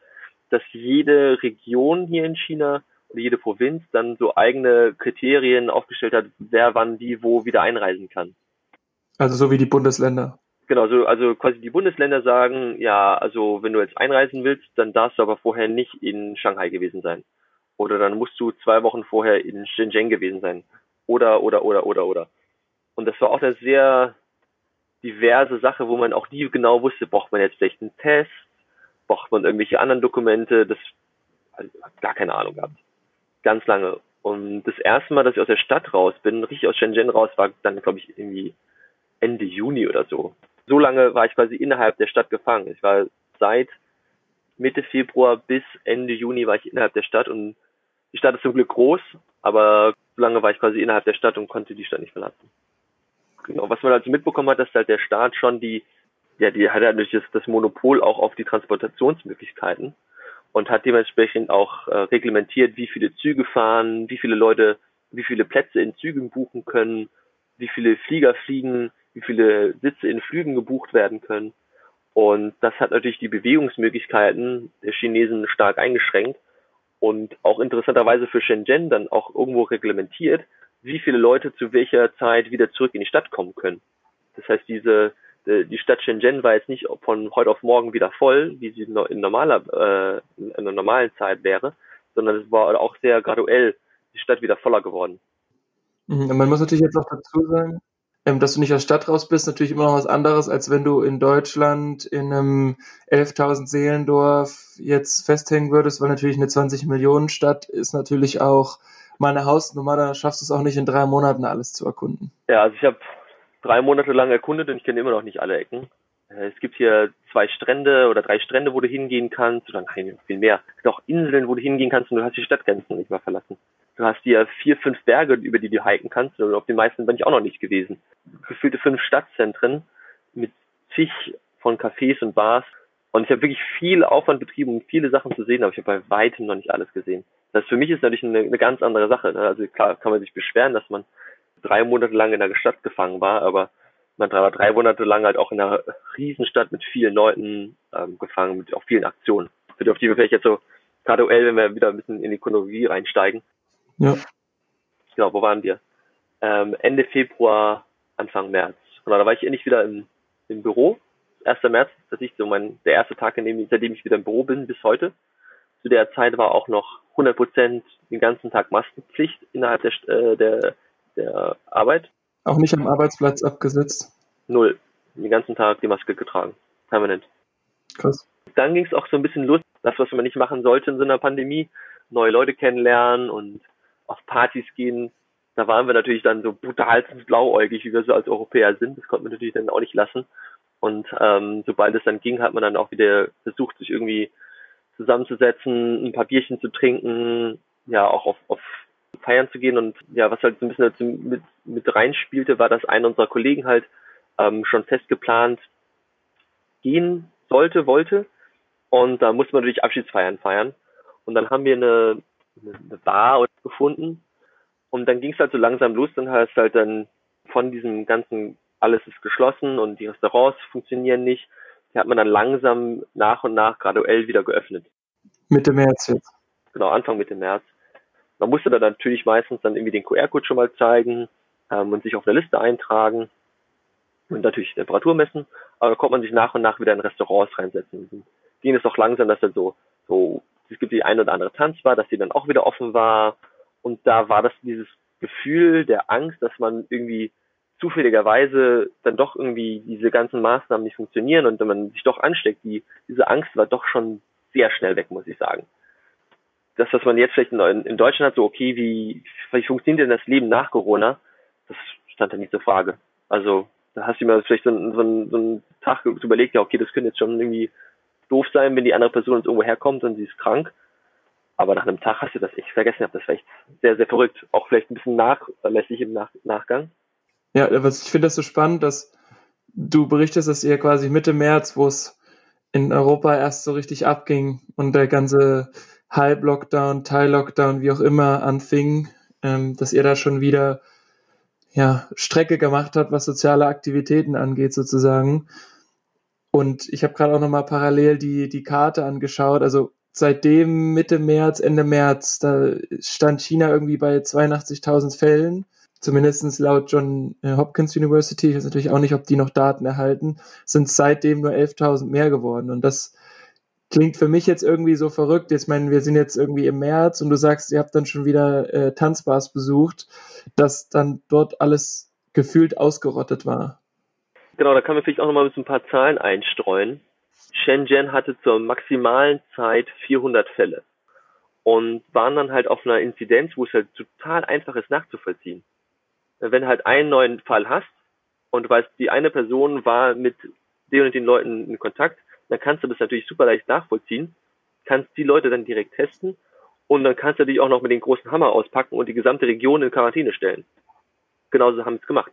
Speaker 2: dass jede Region hier in China jede Provinz dann so eigene Kriterien aufgestellt hat, wer wann wie wo wieder einreisen kann.
Speaker 1: Also so wie die Bundesländer.
Speaker 2: Genau, so, also quasi die Bundesländer sagen, ja, also wenn du jetzt einreisen willst, dann darfst du aber vorher nicht in Shanghai gewesen sein. Oder dann musst du zwei Wochen vorher in Shenzhen gewesen sein. Oder, oder, oder, oder, oder. Und das war auch eine sehr diverse Sache, wo man auch nie genau wusste, braucht man jetzt vielleicht einen Test, braucht man irgendwelche anderen Dokumente, das also, gar keine Ahnung gehabt. Ganz lange. Und das erste Mal, dass ich aus der Stadt raus bin, richtig aus Shenzhen raus, war dann, glaube ich, irgendwie Ende Juni oder so. So lange war ich quasi innerhalb der Stadt gefangen. Ich war seit Mitte Februar bis Ende Juni war ich innerhalb der Stadt und die Stadt ist zum Glück groß, aber so lange war ich quasi innerhalb der Stadt und konnte die Stadt nicht verlassen. Genau, was man also mitbekommen hat, dass halt der Staat schon die, ja, die hat durch das, das Monopol auch auf die Transportationsmöglichkeiten und hat dementsprechend auch äh, reglementiert, wie viele Züge fahren, wie viele Leute, wie viele Plätze in Zügen buchen können, wie viele Flieger fliegen, wie viele Sitze in Flügen gebucht werden können. Und das hat natürlich die Bewegungsmöglichkeiten der Chinesen stark eingeschränkt und auch interessanterweise für Shenzhen dann auch irgendwo reglementiert, wie viele Leute zu welcher Zeit wieder zurück in die Stadt kommen können. Das heißt, diese die Stadt Shenzhen war jetzt nicht von heute auf morgen wieder voll, wie sie in normaler äh, in einer normalen Zeit wäre, sondern es war auch sehr graduell die Stadt wieder voller geworden.
Speaker 1: Mhm, man muss natürlich jetzt auch dazu sagen, ähm, dass du nicht aus Stadt raus bist, natürlich immer noch was anderes, als wenn du in Deutschland in einem 11.000 Seelendorf jetzt festhängen würdest, weil natürlich eine 20 Millionen Stadt ist natürlich auch mal eine Hausnummer, da schaffst du es auch nicht in drei Monaten alles zu erkunden.
Speaker 2: Ja, also ich habe drei Monate lang erkundet und ich kenne immer noch nicht alle Ecken. Äh, es gibt hier zwei Strände oder drei Strände, wo du hingehen kannst, oder nein, viel mehr. Es gibt auch Inseln, wo du hingehen kannst und du hast die Stadtgrenzen nicht mehr verlassen. Du hast hier vier, fünf Berge, über die du hiken kannst. Und auf den meisten bin ich auch noch nicht gewesen. Gefühlte fünf Stadtzentren mit zig von Cafés und Bars. Und ich habe wirklich viel Aufwand betrieben, um viele Sachen zu sehen, aber ich habe bei weitem noch nicht alles gesehen. Das für mich ist natürlich eine, eine ganz andere Sache. Ne? Also klar kann man sich beschweren, dass man drei Monate lang in der Stadt gefangen war, aber man war drei Monate lang halt auch in einer Riesenstadt mit vielen Leuten ähm, gefangen, mit auch vielen Aktionen. Für die, auf die wir vielleicht jetzt so graduell, wenn wir wieder ein bisschen in die Chronologie reinsteigen,
Speaker 1: ja.
Speaker 2: Genau, wo waren wir? Ähm, Ende Februar, Anfang März. Genau, da war ich endlich wieder im, im Büro. 1. März, das ist so mein, der erste Tag, in dem, seitdem ich wieder im Büro bin, bis heute. Zu der Zeit war auch noch 100 Prozent den ganzen Tag Maskenpflicht innerhalb der, äh, der, der Arbeit.
Speaker 1: Auch nicht am Arbeitsplatz abgesetzt?
Speaker 2: Null. Den ganzen Tag die Maske getragen. Permanent.
Speaker 1: Krass.
Speaker 2: Dann ging es auch so ein bisschen los, das, was man nicht machen sollte in so einer Pandemie, neue Leute kennenlernen und auf Partys gehen, da waren wir natürlich dann so brutal blauäugig, wie wir so als Europäer sind. Das konnte man natürlich dann auch nicht lassen. Und ähm, sobald es dann ging, hat man dann auch wieder versucht, sich irgendwie zusammenzusetzen, ein paar Bierchen zu trinken, ja, auch auf, auf Feiern zu gehen. Und ja, was halt so ein bisschen mit, mit reinspielte, war, dass einer unserer Kollegen halt ähm, schon fest geplant gehen sollte, wollte. Und da musste man natürlich Abschiedsfeiern feiern. Und dann haben wir eine eine Bar gefunden. Und dann ging es halt so langsam los, dann heißt halt dann von diesem ganzen, alles ist geschlossen und die Restaurants funktionieren nicht, die hat man dann langsam nach und nach graduell wieder geöffnet.
Speaker 1: Mitte März jetzt.
Speaker 2: Genau, Anfang Mitte März. Man musste dann natürlich meistens dann irgendwie den QR-Code schon mal zeigen ähm, und sich auf eine Liste eintragen und natürlich Temperatur messen, aber da konnte man sich nach und nach wieder in Restaurants reinsetzen. Und ging es auch langsam, dass dann so, so, es gibt die eine oder andere Tanzbar, dass die dann auch wieder offen war und da war das dieses Gefühl der Angst, dass man irgendwie zufälligerweise dann doch irgendwie diese ganzen Maßnahmen nicht funktionieren und wenn man sich doch ansteckt, die, diese Angst war doch schon sehr schnell weg, muss ich sagen. Das, was man jetzt vielleicht in, in Deutschland hat, so okay, wie, wie funktioniert denn das Leben nach Corona, das stand da nicht zur Frage. Also da hast du mir vielleicht so, einen, so, einen, so einen Tag überlegt, ja okay, das könnte jetzt schon irgendwie doof sein, wenn die andere Person jetzt irgendwo herkommt und sie ist krank. Aber nach einem Tag hast du das echt vergessen. Das war echt sehr, sehr verrückt. Auch vielleicht ein bisschen nachlässig im nach Nachgang.
Speaker 1: Ja, was ich finde das so spannend, dass du berichtest, dass ihr quasi Mitte März, wo es in Europa erst so richtig abging und der ganze Halb-Lockdown, Teil-Lockdown, wie auch immer anfing, ähm, dass ihr da schon wieder ja, Strecke gemacht habt, was soziale Aktivitäten angeht, sozusagen. Und ich habe gerade auch nochmal parallel die, die Karte angeschaut. Also seitdem Mitte März, Ende März, da stand China irgendwie bei 82.000 Fällen. Zumindest laut John äh, Hopkins University, ich weiß natürlich auch nicht, ob die noch Daten erhalten, sind seitdem nur 11.000 mehr geworden. Und das klingt für mich jetzt irgendwie so verrückt. Jetzt meinen wir sind jetzt irgendwie im März und du sagst, ihr habt dann schon wieder äh, Tanzbars besucht, dass dann dort alles gefühlt ausgerottet war.
Speaker 2: Genau, da kann man vielleicht auch nochmal ein paar Zahlen einstreuen. Shenzhen hatte zur maximalen Zeit 400 Fälle und waren dann halt auf einer Inzidenz, wo es halt total einfach ist nachzuvollziehen. Wenn du halt einen neuen Fall hast und du weißt, die eine Person war mit den und den Leuten in Kontakt, dann kannst du das natürlich super leicht nachvollziehen, kannst die Leute dann direkt testen und dann kannst du dich auch noch mit dem großen Hammer auspacken und die gesamte Region in Quarantäne stellen. Genauso haben sie es gemacht.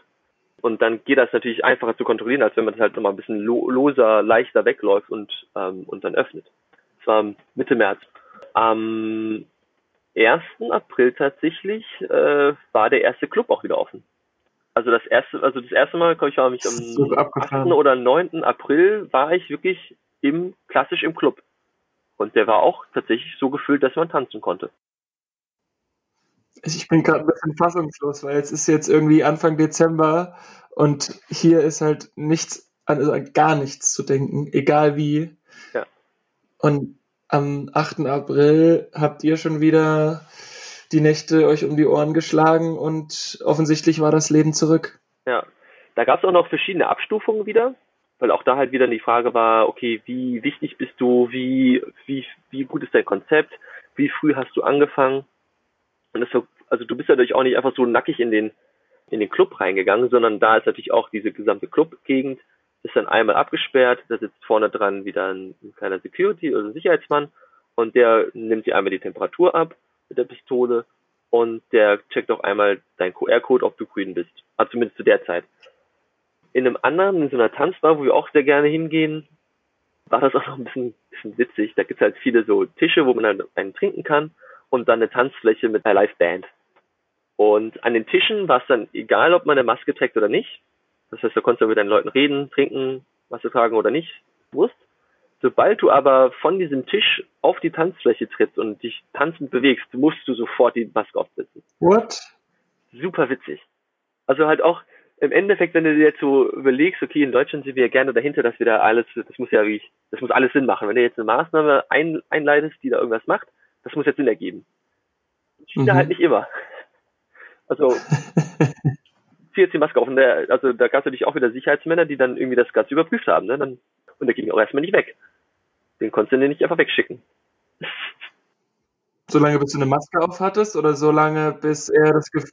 Speaker 2: Und dann geht das natürlich einfacher zu kontrollieren, als wenn man das halt nochmal ein bisschen loser, leichter wegläuft und, ähm, und dann öffnet. Das war Mitte März. Am 1. April tatsächlich äh, war der erste Club auch wieder offen. Also das erste, also das erste Mal, ich war mich am so 8. oder 9. April war ich wirklich im, klassisch im Club. Und der war auch tatsächlich so gefüllt, dass man tanzen konnte.
Speaker 1: Ich bin gerade ein bisschen fassungslos, weil es ist jetzt irgendwie Anfang Dezember und hier ist halt nichts, also gar nichts zu denken, egal wie. Ja. Und am 8. April habt ihr schon wieder die Nächte euch um die Ohren geschlagen und offensichtlich war das Leben zurück.
Speaker 2: Ja, da gab es auch noch verschiedene Abstufungen wieder weil auch da halt wieder die Frage war, okay, wie wichtig bist du, wie, wie, wie gut ist dein Konzept, wie früh hast du angefangen? Und das so, also du bist natürlich auch nicht einfach so nackig in den, in den Club reingegangen, sondern da ist natürlich auch diese gesamte Clubgegend, ist dann einmal abgesperrt, da sitzt vorne dran wieder ein, ein kleiner Security oder ein Sicherheitsmann und der nimmt dir einmal die Temperatur ab mit der Pistole und der checkt auch einmal dein QR-Code, ob du grün bist. Also zumindest zu der Zeit in einem anderen, in so einer Tanzbar, wo wir auch sehr gerne hingehen, war das auch noch ein bisschen, bisschen witzig. Da gibt's halt viele so Tische, wo man dann einen trinken kann und dann eine Tanzfläche mit einer Liveband. Und an den Tischen war es dann egal, ob man eine Maske trägt oder nicht. Das heißt, du konntest dann mit deinen Leuten reden, trinken, Maske tragen oder nicht, Wurst. Sobald du aber von diesem Tisch auf die Tanzfläche trittst und dich tanzend bewegst, musst du sofort die Maske aufsetzen.
Speaker 1: What?
Speaker 2: Super witzig. Also halt auch, im Endeffekt, wenn du dir jetzt so überlegst, okay, in Deutschland sind wir ja gerne dahinter, dass wir da alles, das muss ja wie, das muss alles Sinn machen. Wenn du jetzt eine Maßnahme ein, einleitest, die da irgendwas macht, das muss jetzt Sinn ergeben. China mhm. halt nicht immer. Also, zieh jetzt die Maske auf und der, also da gab es natürlich auch wieder Sicherheitsmänner, die dann irgendwie das Ganze überprüft haben, ne? Dann, und der ging auch erstmal nicht weg. Den konntest du nicht einfach wegschicken.
Speaker 1: Solange bis du eine Maske auf hattest oder solange bis er das Gefühl.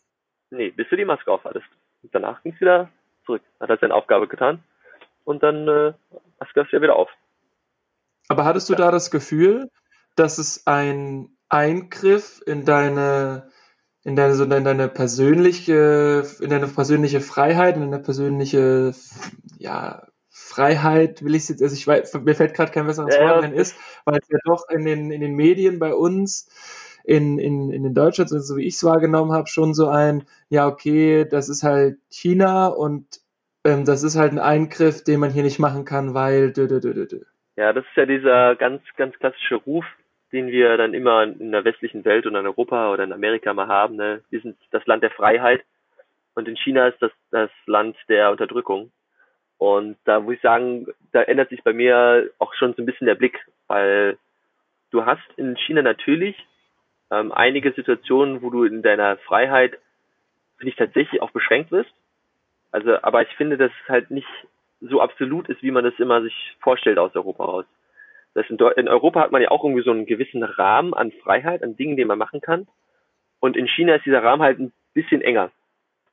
Speaker 2: Nee, bis du die Maske auf hattest. Und danach ging es wieder zurück. Hat er seine Aufgabe getan. Und dann äh, hast du ja wieder auf.
Speaker 1: Aber hattest du ja. da das Gefühl, dass es ein Eingriff in deine in deine, so in deine persönliche, in deine persönliche Freiheit, in deine persönliche, ja, Freiheit, will ich es jetzt, also ich weiß, mir fällt gerade kein besseres ja, Wort ein, ist, weil es ja doch in den, in den Medien bei uns in, in, in Deutschland, so wie ich es wahrgenommen habe, schon so ein, ja, okay, das ist halt China und ähm, das ist halt ein Eingriff, den man hier nicht machen kann, weil. Dö, dö, dö, dö.
Speaker 2: Ja, das ist ja dieser ganz, ganz klassische Ruf, den wir dann immer in der westlichen Welt und in Europa oder in Amerika mal haben. Ne? Wir sind das Land der Freiheit und in China ist das das Land der Unterdrückung. Und da muss ich sagen, da ändert sich bei mir auch schon so ein bisschen der Blick, weil du hast in China natürlich ähm, einige Situationen, wo du in deiner Freiheit, finde ich, tatsächlich auch beschränkt wirst. Also, aber ich finde, dass es halt nicht so absolut ist, wie man es immer sich vorstellt aus Europa raus. Das in, in Europa hat man ja auch irgendwie so einen gewissen Rahmen an Freiheit, an Dingen, die man machen kann. Und in China ist dieser Rahmen halt ein bisschen enger.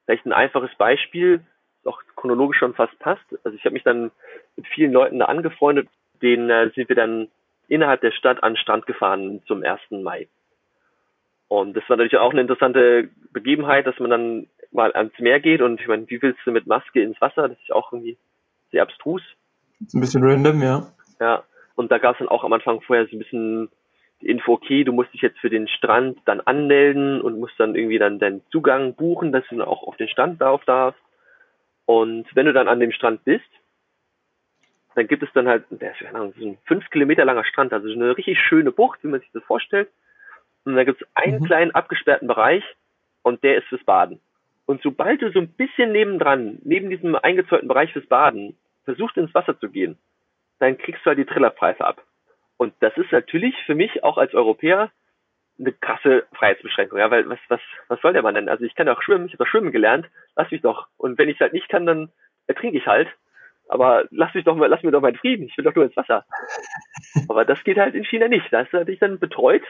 Speaker 2: Vielleicht ein einfaches Beispiel, auch chronologisch schon fast passt. Also ich habe mich dann mit vielen Leuten da angefreundet, denen äh, sind wir dann innerhalb der Stadt an den Strand gefahren zum 1. Mai. Und das war natürlich auch eine interessante Begebenheit, dass man dann mal ans Meer geht und ich meine, wie willst du mit Maske ins Wasser? Das ist auch irgendwie sehr abstrus.
Speaker 1: Ist ein bisschen random, ja.
Speaker 2: Ja. Und da gab es dann auch am Anfang vorher so ein bisschen die Info, okay, du musst dich jetzt für den Strand dann anmelden und musst dann irgendwie dann deinen Zugang buchen, dass du dann auch auf den Strand drauf darfst. Und wenn du dann an dem Strand bist, dann gibt es dann halt, der ist keine Ahnung, so ein fünf Kilometer langer Strand, also so eine richtig schöne Bucht, wie man sich das vorstellt. Und da gibt es einen mhm. kleinen abgesperrten Bereich und der ist fürs Baden. Und sobald du so ein bisschen nebendran, neben diesem eingezäunten Bereich fürs Baden, versuchst ins Wasser zu gehen, dann kriegst du halt die Trillerpreise ab. Und das ist natürlich für mich auch als Europäer eine krasse Freiheitsbeschränkung, ja, weil was, was, was soll der Mann denn? Also ich kann auch schwimmen, ich habe schwimmen gelernt, lass mich doch. Und wenn ich halt nicht kann, dann ertrinke ich halt. Aber lass mich doch mal, lass mir doch meinen Frieden, ich will doch nur ins Wasser. Aber das geht halt in China nicht. Da ist natürlich dann betreut.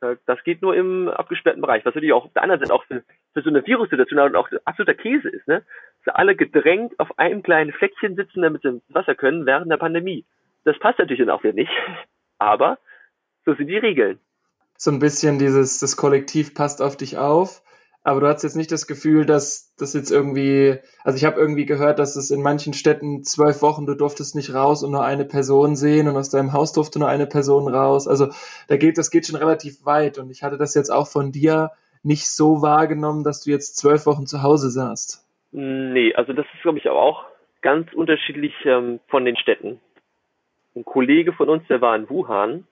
Speaker 2: Das geht nur im abgesperrten Bereich, was natürlich auch auf der anderen Seite auch für, für so eine Virussituation auch absoluter Käse ist, ne? Dass alle gedrängt auf einem kleinen Fleckchen sitzen, damit sie Wasser können während der Pandemie. Das passt natürlich dann auch wieder nicht. Aber so sind die Regeln
Speaker 1: so ein bisschen dieses, das Kollektiv passt auf dich auf. Aber du hast jetzt nicht das Gefühl, dass das jetzt irgendwie, also ich habe irgendwie gehört, dass es in manchen Städten zwölf Wochen, du durftest nicht raus und nur eine Person sehen und aus deinem Haus durfte nur eine Person raus. Also da geht, das geht schon relativ weit und ich hatte das jetzt auch von dir nicht so wahrgenommen, dass du jetzt zwölf Wochen zu Hause saßt.
Speaker 2: Nee, also das ist, glaube ich, auch ganz unterschiedlich ähm, von den Städten. Ein Kollege von uns, der war in Wuhan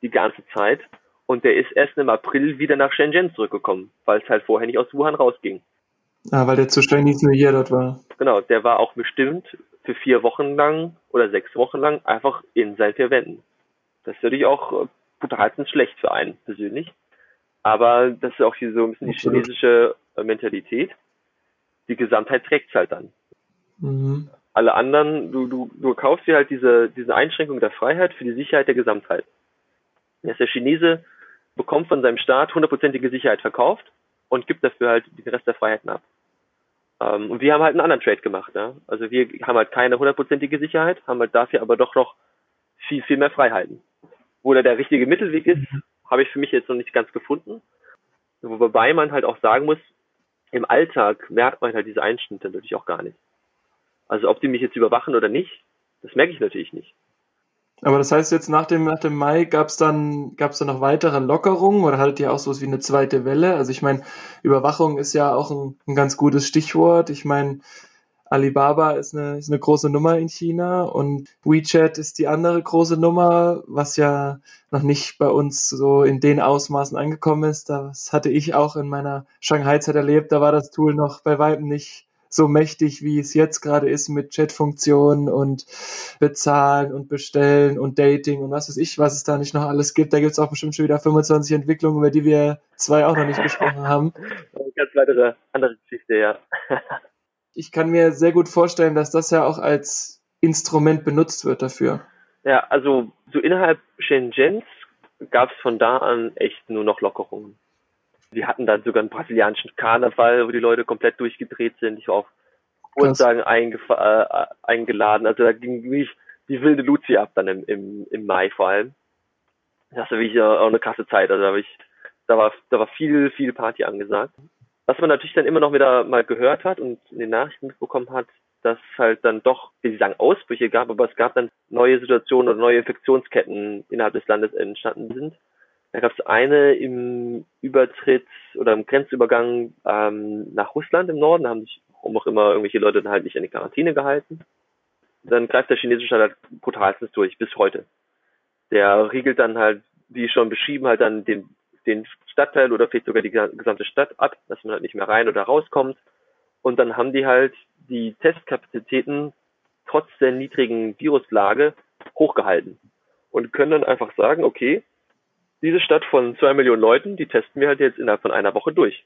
Speaker 2: die ganze Zeit und der ist erst im April wieder nach Shenzhen zurückgekommen, weil es halt vorher nicht aus Wuhan rausging.
Speaker 1: Ah, weil der zu Chinese New Year dort war.
Speaker 2: Genau, der war auch bestimmt für vier Wochen lang oder sechs Wochen lang einfach in seinen vier Wänden. Das ist natürlich auch äh, brutalstens schlecht für einen persönlich. Aber das ist auch hier so ein bisschen die chinesische äh, Mentalität. Die Gesamtheit trägt halt dann. Mhm. Alle anderen, du, du, du kaufst dir halt diese, diese Einschränkung der Freiheit für die Sicherheit der Gesamtheit. Dass der Chinese bekommt von seinem Staat hundertprozentige Sicherheit verkauft und gibt dafür halt den Rest der Freiheiten ab. Ähm, und wir haben halt einen anderen Trade gemacht. Ja? Also wir haben halt keine hundertprozentige Sicherheit, haben halt dafür aber doch noch viel, viel mehr Freiheiten. Wo da der richtige Mittelweg ist, habe ich für mich jetzt noch nicht ganz gefunden. Wobei man halt auch sagen muss, im Alltag merkt man halt diese Einschnitte natürlich auch gar nicht. Also ob die mich jetzt überwachen oder nicht, das merke ich natürlich nicht.
Speaker 1: Aber das heißt jetzt nach dem, nach dem Mai gab es dann, gab's dann noch weitere Lockerungen oder hattet ihr auch sowas wie eine zweite Welle? Also ich meine, Überwachung ist ja auch ein, ein ganz gutes Stichwort. Ich meine, Alibaba ist eine, ist eine große Nummer in China und WeChat ist die andere große Nummer, was ja noch nicht bei uns so in den Ausmaßen angekommen ist. Das hatte ich auch in meiner Shanghai-Zeit erlebt. Da war das Tool noch bei weitem nicht so mächtig, wie es jetzt gerade ist mit Chatfunktionen und Bezahlen und Bestellen und Dating und was weiß ich, was es da nicht noch alles gibt. Da gibt es auch bestimmt schon wieder 25 Entwicklungen, über die wir zwei auch noch nicht gesprochen haben.
Speaker 2: Ganz weitere andere Geschichte, ja.
Speaker 1: ich kann mir sehr gut vorstellen, dass das ja auch als Instrument benutzt wird dafür.
Speaker 2: Ja, also so innerhalb Shenzhens gab es von da an echt nur noch Lockerungen. Wir hatten dann sogar einen brasilianischen Karneval, wo die Leute komplett durchgedreht sind. Ich war auf Geburtstagen äh, eingeladen. Also da ging wirklich die wilde Luzi ab dann im, im, im Mai vor allem. Das war wirklich auch eine krasse Zeit. Also da, war ich, da war da war viel, viel Party angesagt. Was man natürlich dann immer noch wieder mal gehört hat und in den Nachrichten mitbekommen hat, dass es halt dann doch, wie Sie sagen, Ausbrüche gab, aber es gab dann neue Situationen oder neue Infektionsketten innerhalb des Landes entstanden sind. Da gab es eine im Übertritt oder im Grenzübergang ähm, nach Russland im Norden, da haben sich warum auch immer irgendwelche Leute dann halt nicht an die Quarantäne gehalten. Dann greift der chinesische Staat halt brutalstens durch, bis heute. Der riegelt dann halt die schon beschrieben halt dann den, den Stadtteil oder vielleicht sogar die gesamte Stadt ab, dass man halt nicht mehr rein oder rauskommt. Und dann haben die halt die Testkapazitäten trotz der niedrigen Viruslage hochgehalten und können dann einfach sagen, okay, diese Stadt von zwei Millionen Leuten, die testen wir halt jetzt innerhalb von einer Woche durch.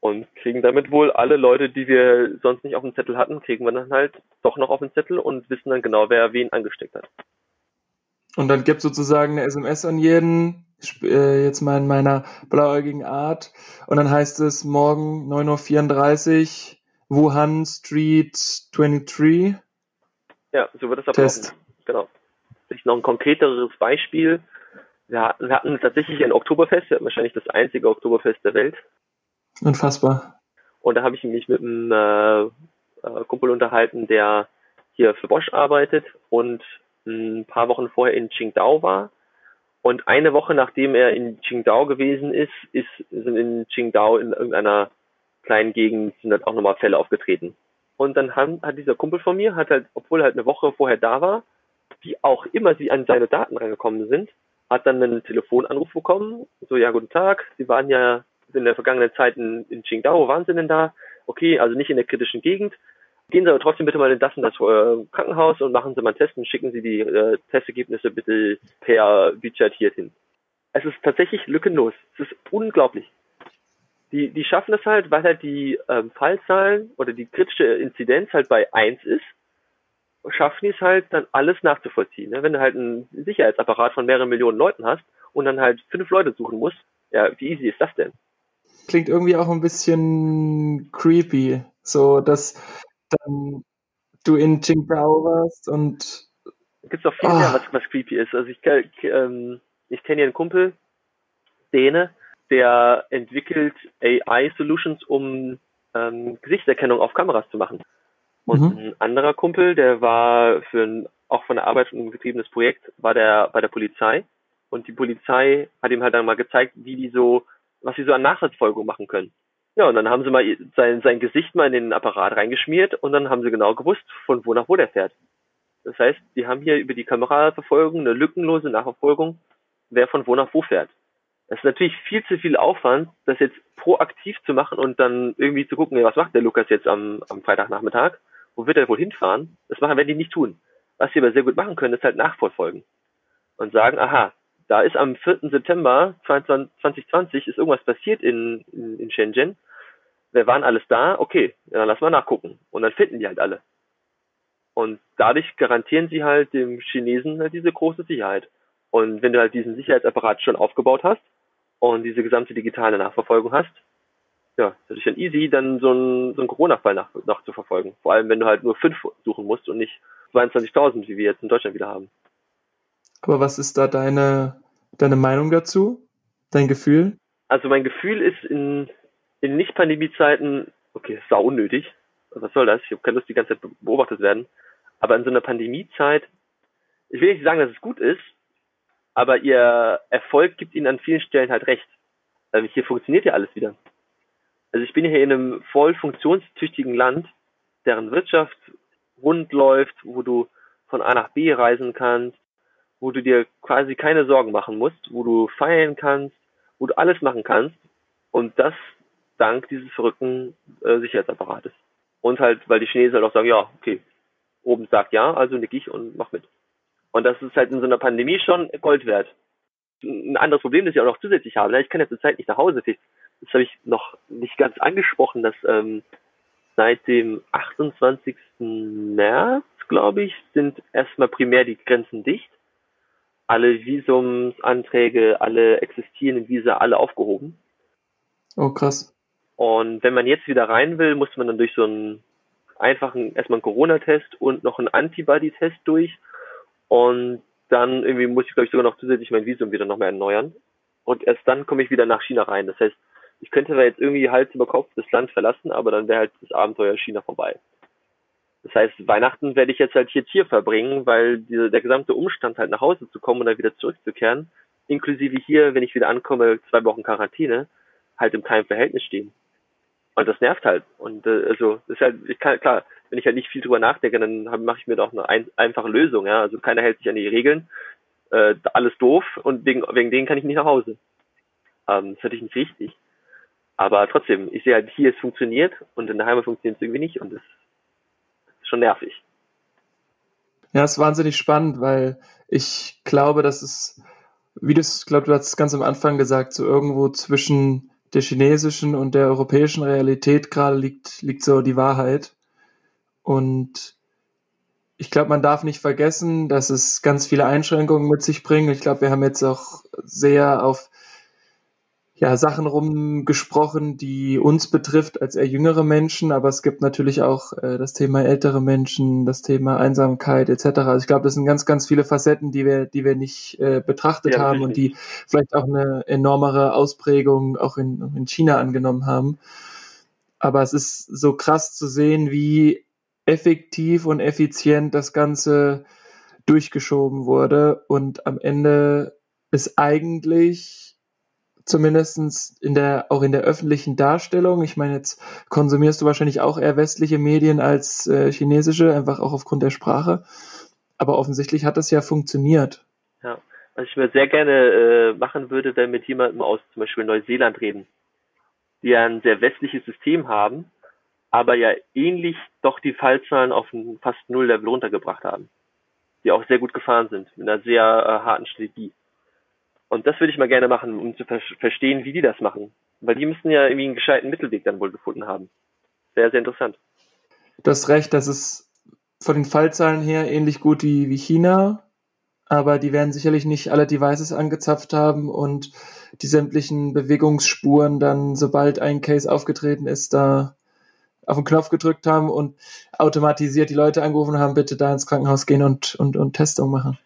Speaker 2: Und kriegen damit wohl alle Leute, die wir sonst nicht auf dem Zettel hatten, kriegen wir dann halt doch noch auf den Zettel und wissen dann genau, wer wen angesteckt hat.
Speaker 1: Und dann gibt sozusagen eine SMS an jeden, äh, jetzt mal in meiner blauäugigen Art. Und dann heißt es morgen 9.34 Uhr, Wuhan Street 23.
Speaker 2: Ja, so wird es ablaufen. Test. Genau. Vielleicht noch ein konkreteres Beispiel. Wir hatten, tatsächlich ein Oktoberfest, wir hatten wahrscheinlich das einzige Oktoberfest der Welt.
Speaker 1: Unfassbar.
Speaker 2: Und da habe ich mich mit einem äh, äh, Kumpel unterhalten, der hier für Bosch arbeitet und ein paar Wochen vorher in Qingdao war. Und eine Woche nachdem er in Qingdao gewesen ist, ist sind in Qingdao in irgendeiner kleinen Gegend sind halt auch nochmal Fälle aufgetreten. Und dann haben, hat dieser Kumpel von mir, hat halt, obwohl er halt eine Woche vorher da war, wie auch immer sie an seine Daten reingekommen sind, hat dann einen Telefonanruf bekommen. So, ja, guten Tag, Sie waren ja in der vergangenen Zeit in, in Qingdao, waren Sie denn da? Okay, also nicht in der kritischen Gegend. Gehen Sie aber trotzdem bitte mal in das und das äh, Krankenhaus und machen Sie mal einen Test und schicken Sie die äh, Testergebnisse bitte per WeChat hier hin. Es ist tatsächlich lückenlos. Es ist unglaublich. Die, die schaffen es halt, weil halt die ähm, Fallzahlen oder die kritische Inzidenz halt bei eins ist, schaffen die es halt dann alles nachzuvollziehen. Ne? Wenn du halt einen Sicherheitsapparat von mehreren Millionen Leuten hast und dann halt fünf Leute suchen musst, ja, wie easy ist das denn?
Speaker 1: Klingt irgendwie auch ein bisschen creepy, so dass dann du in Qingdao warst und
Speaker 2: gibt es auch viel oh. mehr, ah. was, was creepy ist. Also ich, ähm, ich kenne hier einen Kumpel, Däne, der entwickelt AI-Solutions, um ähm, Gesichtserkennung auf Kameras zu machen. Und mhm. ein anderer Kumpel, der war für ein auch von der Arbeit ein getriebenes Projekt, war der bei der Polizei. Und die Polizei hat ihm halt dann mal gezeigt, wie die so, was sie so an Nachverfolgung machen können. Ja, und dann haben sie mal sein, sein Gesicht mal in den Apparat reingeschmiert und dann haben sie genau gewusst, von wo nach wo der fährt. Das heißt, die haben hier über die Kameraverfolgung eine lückenlose Nachverfolgung, wer von wo nach wo fährt. Das ist natürlich viel zu viel Aufwand, das jetzt proaktiv zu machen und dann irgendwie zu gucken, was macht der Lukas jetzt am, am Freitagnachmittag? Wo wird er wohl hinfahren? Das machen, werden die nicht tun. Was sie aber sehr gut machen können, ist halt nachverfolgen. Und sagen, aha, da ist am 4. September 2020 ist irgendwas passiert in, in, in Shenzhen. Wer waren alles da? Okay, dann lass mal nachgucken. Und dann finden die halt alle. Und dadurch garantieren sie halt dem Chinesen halt diese große Sicherheit. Und wenn du halt diesen Sicherheitsapparat schon aufgebaut hast und diese gesamte digitale Nachverfolgung hast, ja, ist natürlich dann easy, dann so einen, so einen Corona-Fall nach, nachzuverfolgen. Vor allem, wenn du halt nur fünf suchen musst und nicht 22.000, wie wir jetzt in Deutschland wieder haben.
Speaker 1: Aber was ist da deine, deine Meinung dazu? Dein Gefühl?
Speaker 2: Also mein Gefühl ist in, in Nicht-Pandemie-Zeiten, okay, sau unnötig. Was soll das? Ich habe keine Lust, die ganze Zeit beobachtet werden. Aber in so einer Pandemiezeit, ich will nicht sagen, dass es gut ist, aber ihr Erfolg gibt ihnen an vielen Stellen halt recht. Also hier funktioniert ja alles wieder. Also ich bin hier in einem voll funktionstüchtigen Land, deren Wirtschaft rund läuft, wo du von A nach B reisen kannst, wo du dir quasi keine Sorgen machen musst, wo du feiern kannst, wo du alles machen kannst und das dank dieses verrückten äh, Sicherheitsapparates. Und halt, weil die Chinesen halt auch sagen, ja, okay, oben sagt ja, also nick ich und mach mit. Und das ist halt in so einer Pandemie schon Gold wert. Ein anderes Problem, das ich auch noch zusätzlich habe, ich kann ja zurzeit nicht nach Hause. Das habe ich noch nicht ganz angesprochen, dass ähm, seit dem 28. März, glaube ich, sind erstmal primär die Grenzen dicht. Alle Visumsanträge, alle existierenden Visa, alle aufgehoben.
Speaker 1: Oh, krass.
Speaker 2: Und wenn man jetzt wieder rein will, muss man dann durch so einen einfachen, erstmal einen Corona-Test und noch einen Antibody-Test durch. Und dann irgendwie muss ich, glaube ich, sogar noch zusätzlich mein Visum wieder nochmal erneuern. Und erst dann komme ich wieder nach China rein. Das heißt, ich könnte da jetzt irgendwie Hals über Kopf das Land verlassen, aber dann wäre halt das Abenteuer China vorbei. Das heißt, Weihnachten werde ich jetzt halt hier Tier verbringen, weil diese, der gesamte Umstand halt nach Hause zu kommen und dann wieder zurückzukehren, inklusive hier, wenn ich wieder ankomme, zwei Wochen Quarantäne, halt im keinem Verhältnis stehen. Und das nervt halt. Und äh, also ist halt, ich kann klar, wenn ich halt nicht viel drüber nachdenke, dann mache ich mir doch eine ein, einfache Lösung. Ja, also keiner hält sich an die Regeln. äh, alles doof und wegen, wegen denen kann ich nicht nach Hause. Ähm, das ist natürlich nicht richtig. Aber trotzdem, ich sehe halt hier, es funktioniert und in der Heimat funktioniert es irgendwie nicht und das ist schon nervig.
Speaker 1: Ja, es ist wahnsinnig spannend, weil ich glaube, dass es, wie du es, glaube du hast es ganz am Anfang gesagt, so irgendwo zwischen der chinesischen und der europäischen Realität gerade liegt, liegt so die Wahrheit. Und ich glaube, man darf nicht vergessen, dass es ganz viele Einschränkungen mit sich bringt. Ich glaube, wir haben jetzt auch sehr auf ja, Sachen rumgesprochen, die uns betrifft als eher jüngere Menschen, aber es gibt natürlich auch äh, das Thema ältere Menschen, das Thema Einsamkeit etc. Also ich glaube, das sind ganz, ganz viele Facetten, die wir, die wir nicht äh, betrachtet ja, haben und die vielleicht auch eine enormere Ausprägung auch in, in China angenommen haben. Aber es ist so krass zu sehen, wie effektiv und effizient das Ganze durchgeschoben wurde und am Ende ist eigentlich zumindest in der, auch in der öffentlichen Darstellung. Ich meine, jetzt konsumierst du wahrscheinlich auch eher westliche Medien als äh, chinesische, einfach auch aufgrund der Sprache. Aber offensichtlich hat das ja funktioniert.
Speaker 2: Ja, was ich mir sehr gerne äh, machen würde, wenn mit jemandem aus zum Beispiel Neuseeland reden, die ja ein sehr westliches System haben, aber ja ähnlich doch die Fallzahlen auf ein fast null Level runtergebracht haben, die auch sehr gut gefahren sind, mit einer sehr äh, harten Strategie. Und das würde ich mal gerne machen, um zu ver verstehen, wie die das machen. Weil die müssen ja irgendwie einen gescheiten Mittelweg dann wohl gefunden haben. Sehr, sehr interessant.
Speaker 1: Du hast recht, das ist von den Fallzahlen her ähnlich gut wie, wie China, aber die werden sicherlich nicht alle Devices angezapft haben und die sämtlichen Bewegungsspuren dann, sobald ein Case aufgetreten ist, da auf den Knopf gedrückt haben und automatisiert die Leute angerufen haben, bitte da ins Krankenhaus gehen und, und, und Testung machen.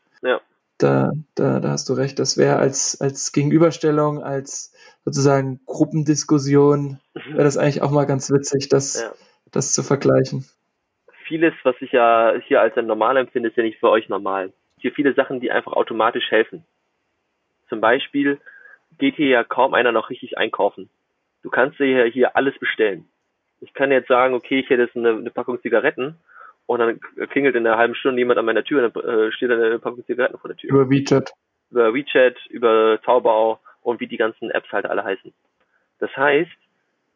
Speaker 1: Da, da, da hast du recht. Das wäre als, als Gegenüberstellung, als sozusagen Gruppendiskussion, mhm. wäre das eigentlich auch mal ganz witzig, das, ja. das zu vergleichen.
Speaker 2: Vieles, was ich ja hier als normal empfinde, ist ja nicht für euch normal. Hier viele Sachen, die einfach automatisch helfen. Zum Beispiel geht hier ja kaum einer noch richtig einkaufen. Du kannst dir hier alles bestellen. Ich kann jetzt sagen, okay, ich hätte jetzt eine, eine Packung Zigaretten und dann klingelt in einer halben Stunde jemand an meiner Tür und dann äh, steht eine Packung Zigaretten vor der Tür.
Speaker 1: Über WeChat.
Speaker 2: Über WeChat, über Taubau und wie die ganzen Apps halt alle heißen. Das heißt,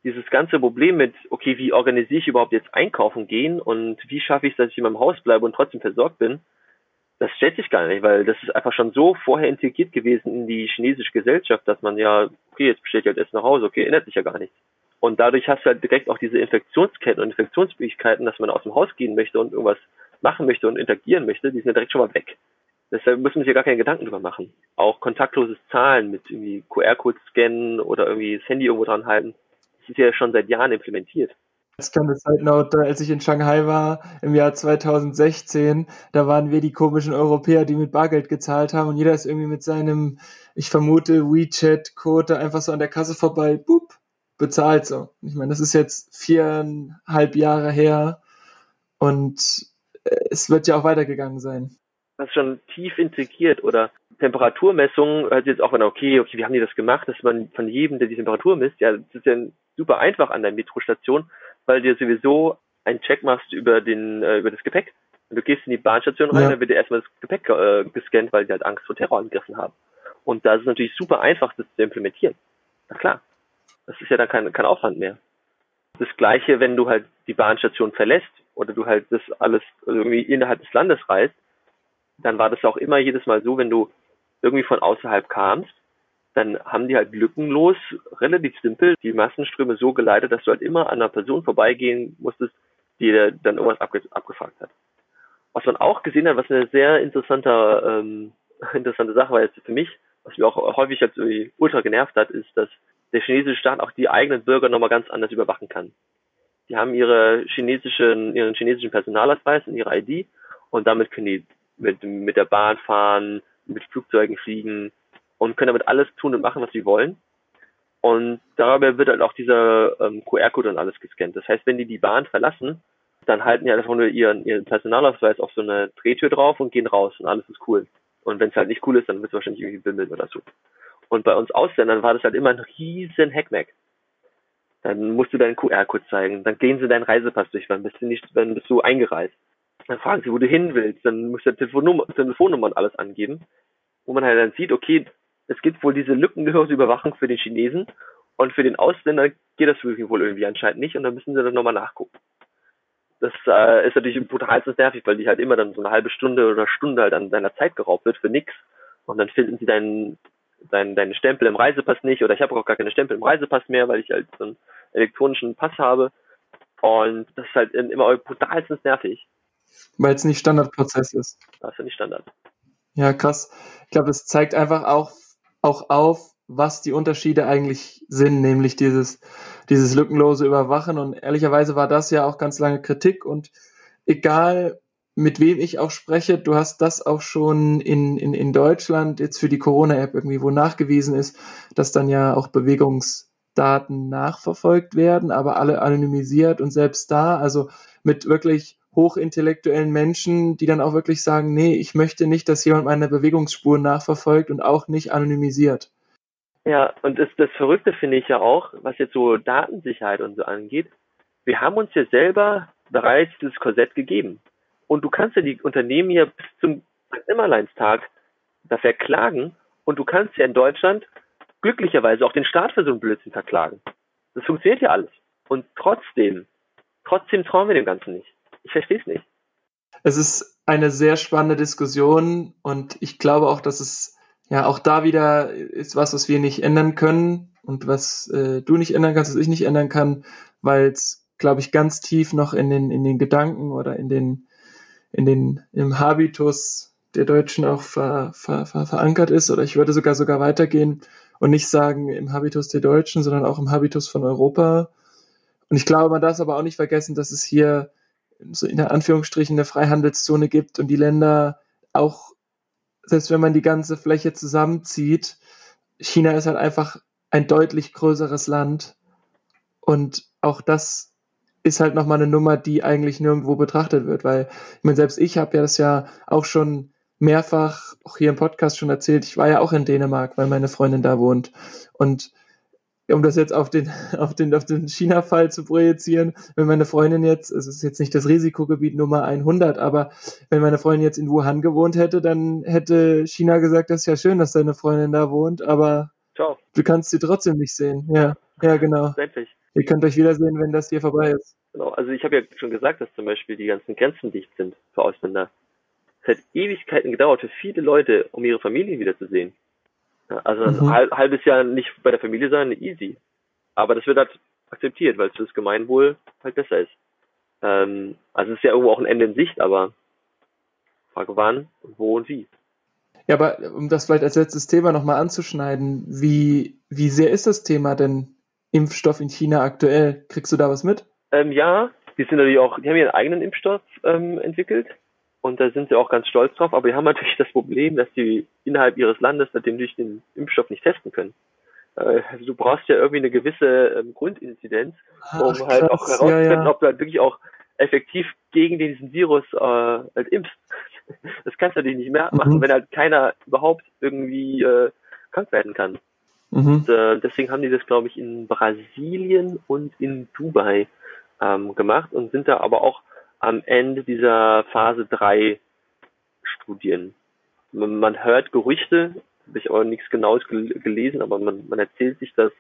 Speaker 2: dieses ganze Problem mit, okay, wie organisiere ich überhaupt jetzt einkaufen gehen und wie schaffe ich es, dass ich in meinem Haus bleibe und trotzdem versorgt bin, das stellt sich gar nicht, weil das ist einfach schon so vorher integriert gewesen in die chinesische Gesellschaft, dass man ja, okay, jetzt bestellt halt erst nach Hause, okay, ändert sich ja gar nichts. Und dadurch hast du halt direkt auch diese Infektionsketten und Infektionsmöglichkeiten, dass man aus dem Haus gehen möchte und irgendwas machen möchte und interagieren möchte, die sind ja direkt schon mal weg. Deshalb müssen wir sich ja gar keine Gedanken drüber machen. Auch kontaktloses Zahlen mit irgendwie QR-Code scannen oder irgendwie das Handy irgendwo dran halten, das ist ja schon seit Jahren implementiert.
Speaker 1: Als kleine Side Note, als ich in Shanghai war im Jahr 2016, da waren wir die komischen Europäer, die mit Bargeld gezahlt haben und jeder ist irgendwie mit seinem, ich vermute, WeChat-Code einfach so an der Kasse vorbei, boop, bezahlt so. Ich meine, das ist jetzt viereinhalb Jahre her und äh, es wird ja auch weitergegangen sein.
Speaker 2: Das ist schon tief integriert oder Temperaturmessungen, also jetzt auch wenn, okay, okay, wie haben die das gemacht, dass man von jedem, der die Temperatur misst, ja, das ist ja super einfach an der Metrostation, weil du sowieso einen Check machst über den, äh, über das Gepäck. Und du gehst in die Bahnstation rein, ja. dann wird dir erstmal das Gepäck äh, gescannt, weil die halt Angst vor Terrorangriffen haben. Und da ist es natürlich super einfach, das zu implementieren. Na klar. Das ist ja dann kein, kein Aufwand mehr. Das gleiche, wenn du halt die Bahnstation verlässt oder du halt das alles irgendwie innerhalb des Landes reist, dann war das auch immer jedes Mal so, wenn du irgendwie von außerhalb kamst, dann haben die halt lückenlos, relativ simpel, die Massenströme so geleitet, dass du halt immer an einer Person vorbeigehen musstest, die dann irgendwas abge abgefragt hat. Was man auch gesehen hat, was eine sehr interessante, ähm, interessante Sache war jetzt für mich, was mir auch häufig als ultra genervt hat, ist, dass der chinesische Staat auch die eigenen Bürger nochmal ganz anders überwachen kann. Die haben ihre chinesischen, ihren chinesischen Personalausweis und ihre ID und damit können die mit, mit der Bahn fahren, mit Flugzeugen fliegen und können damit alles tun und machen, was sie wollen. Und dabei wird halt auch dieser ähm, QR-Code und alles gescannt. Das heißt, wenn die die Bahn verlassen, dann halten die einfach nur ihren, ihren Personalausweis auf so eine Drehtür drauf und gehen raus und alles ist cool. Und wenn es halt nicht cool ist, dann wird es wahrscheinlich irgendwie bimmeln oder so. Und bei uns Ausländern war das halt immer ein riesen Hackmack. Dann musst du deinen QR-Code zeigen, dann gehen sie deinen Reisepass durch, wann bist du nicht, wann bist du eingereist. Dann fragen sie, wo du hin willst, dann musst du Telefonnummer, Telefonnummer und alles angeben. wo man halt dann sieht, okay, es gibt wohl diese lückenlose Überwachung für den Chinesen und für den Ausländer geht das wohl irgendwie anscheinend nicht und dann müssen sie dann nochmal nachgucken. Das äh, ist natürlich brutalstens nervig, weil die halt immer dann so eine halbe Stunde oder Stunde halt an deiner Zeit geraubt wird für nix und dann finden sie deinen deinen deinen Stempel im Reisepass nicht oder ich habe auch gar keine Stempel im Reisepass mehr, weil ich halt so einen elektronischen Pass habe und das ist halt immer brutalstens nervig.
Speaker 1: Weil es nicht Standardprozess ist.
Speaker 2: Das ist ja nicht Standard.
Speaker 1: Ja, krass. Ich glaube, das zeigt einfach auch, auch auf, was die Unterschiede eigentlich sind, nämlich dieses, dieses lückenlose Überwachen. Und ehrlicherweise war das ja auch ganz lange Kritik. Und egal, mit wem ich auch spreche, du hast das auch schon in, in, in Deutschland jetzt für die Corona-App irgendwie, wo nachgewiesen ist, dass dann ja auch Bewegungsdaten nachverfolgt werden, aber alle anonymisiert und selbst da, also mit wirklich hochintellektuellen Menschen, die dann auch wirklich sagen, nee, ich möchte nicht, dass jemand meine Bewegungsspuren nachverfolgt und auch nicht anonymisiert.
Speaker 2: Ja, und das, das Verrückte finde ich ja auch, was jetzt so Datensicherheit und so angeht, wir haben uns ja selber bereits dieses Korsett gegeben. Und du kannst ja die Unternehmen hier bis zum Nimmerleinstag da verklagen und du kannst ja in Deutschland glücklicherweise auch den Staat für so einen Blödsinn verklagen. Das funktioniert ja alles. Und trotzdem, trotzdem trauen wir dem Ganzen nicht. Ich verstehe es nicht.
Speaker 1: Es ist eine sehr spannende Diskussion und ich glaube auch, dass es ja auch da wieder ist was, was wir nicht ändern können und was äh, du nicht ändern kannst, was ich nicht ändern kann, weil es, glaube ich, ganz tief noch in den, in den Gedanken oder in den, in den, im Habitus der Deutschen auch ver, ver, ver, verankert ist. Oder ich würde sogar sogar weitergehen und nicht sagen im Habitus der Deutschen, sondern auch im Habitus von Europa. Und ich glaube, man darf aber auch nicht vergessen, dass es hier so in der Anführungsstrichen eine Freihandelszone gibt und die Länder auch, selbst wenn man die ganze Fläche zusammenzieht, China ist halt einfach ein deutlich größeres Land und auch das ist halt nochmal eine Nummer, die eigentlich nirgendwo betrachtet wird, weil ich meine, selbst ich habe ja das ja auch schon mehrfach, auch hier im Podcast schon erzählt, ich war ja auch in Dänemark, weil meine Freundin da wohnt und um das jetzt auf den, auf den, auf den China-Fall zu projizieren, wenn meine Freundin jetzt, es ist jetzt nicht das Risikogebiet Nummer 100, aber wenn meine Freundin jetzt in Wuhan gewohnt hätte, dann hätte China gesagt, das ist ja schön, dass deine Freundin da wohnt, aber Ciao. du kannst sie trotzdem nicht sehen. Ja, ja, genau. Endlich. Ihr könnt euch wiedersehen, wenn das hier vorbei ist.
Speaker 2: Genau, also ich habe ja schon gesagt, dass zum Beispiel die ganzen Grenzen dicht sind für Ausländer. Es hat Ewigkeiten gedauert für viele Leute, um ihre Familien wiederzusehen. Also mhm. ein halbes Jahr nicht bei der Familie sein, easy. Aber das wird halt akzeptiert, weil es für das Gemeinwohl halt besser ist. Ähm, also es ist ja irgendwo auch ein Ende in Sicht, aber Frage wann, wo und wie.
Speaker 1: Ja, aber um das vielleicht als letztes Thema nochmal anzuschneiden, wie, wie sehr ist das Thema denn Impfstoff in China aktuell? Kriegst du da was mit?
Speaker 2: Ähm, ja, die sind natürlich auch, die haben ihren eigenen Impfstoff ähm, entwickelt und da sind sie auch ganz stolz drauf, aber die haben natürlich das Problem, dass sie innerhalb ihres Landes natürlich den Impfstoff nicht testen können. Äh, du brauchst ja irgendwie eine gewisse ähm, Grundinzidenz, um Ach, halt auch herauszufinden, ja, ja. ob du halt wirklich auch effektiv gegen diesen Virus äh, halt impfst. Das kannst du natürlich nicht mehr machen, mhm. wenn halt keiner überhaupt irgendwie äh, krank werden kann. Mhm. Und, äh, deswegen haben die das, glaube ich, in Brasilien und in Dubai ähm, gemacht und sind da aber auch am Ende dieser Phase 3 Studien. Man, man hört Gerüchte, habe ich aber nichts Genaues gel gelesen, aber man, man erzählt sich, dass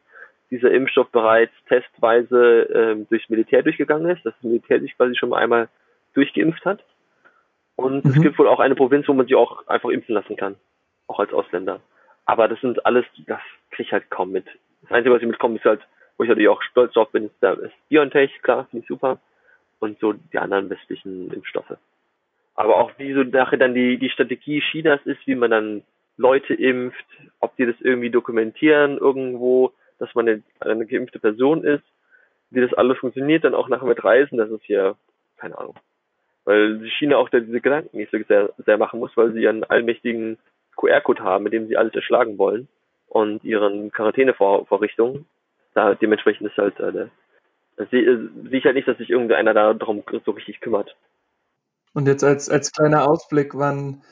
Speaker 2: dieser Impfstoff bereits testweise ähm, durchs Militär durchgegangen ist, dass das Militär sich quasi schon einmal durchgeimpft hat. Und mhm. es gibt wohl auch eine Provinz, wo man sich auch einfach impfen lassen kann, auch als Ausländer. Aber das sind alles, das kriege ich halt kaum mit. Das Einzige, was ich mitkomme, ist halt, wo ich natürlich auch stolz drauf bin, ist, ist BioNTech, klar, finde ich super und so die anderen westlichen Impfstoffe. Aber auch wie so nachher dann die, die Strategie Chinas ist, wie man dann Leute impft, ob die das irgendwie dokumentieren irgendwo, dass man eine, eine geimpfte Person ist, wie das alles funktioniert, dann auch nachher mit Reisen, das ist ja, keine Ahnung. Weil China auch diese Gedanken nicht so sehr, sehr machen muss, weil sie einen allmächtigen QR-Code haben, mit dem sie alles erschlagen wollen und ihren Quarantänevorrichtungen. Da dementsprechend ist halt äh, sehe ich halt nicht, dass sich irgendeiner darum so richtig kümmert.
Speaker 1: Und jetzt als, als kleiner Ausblick, wann,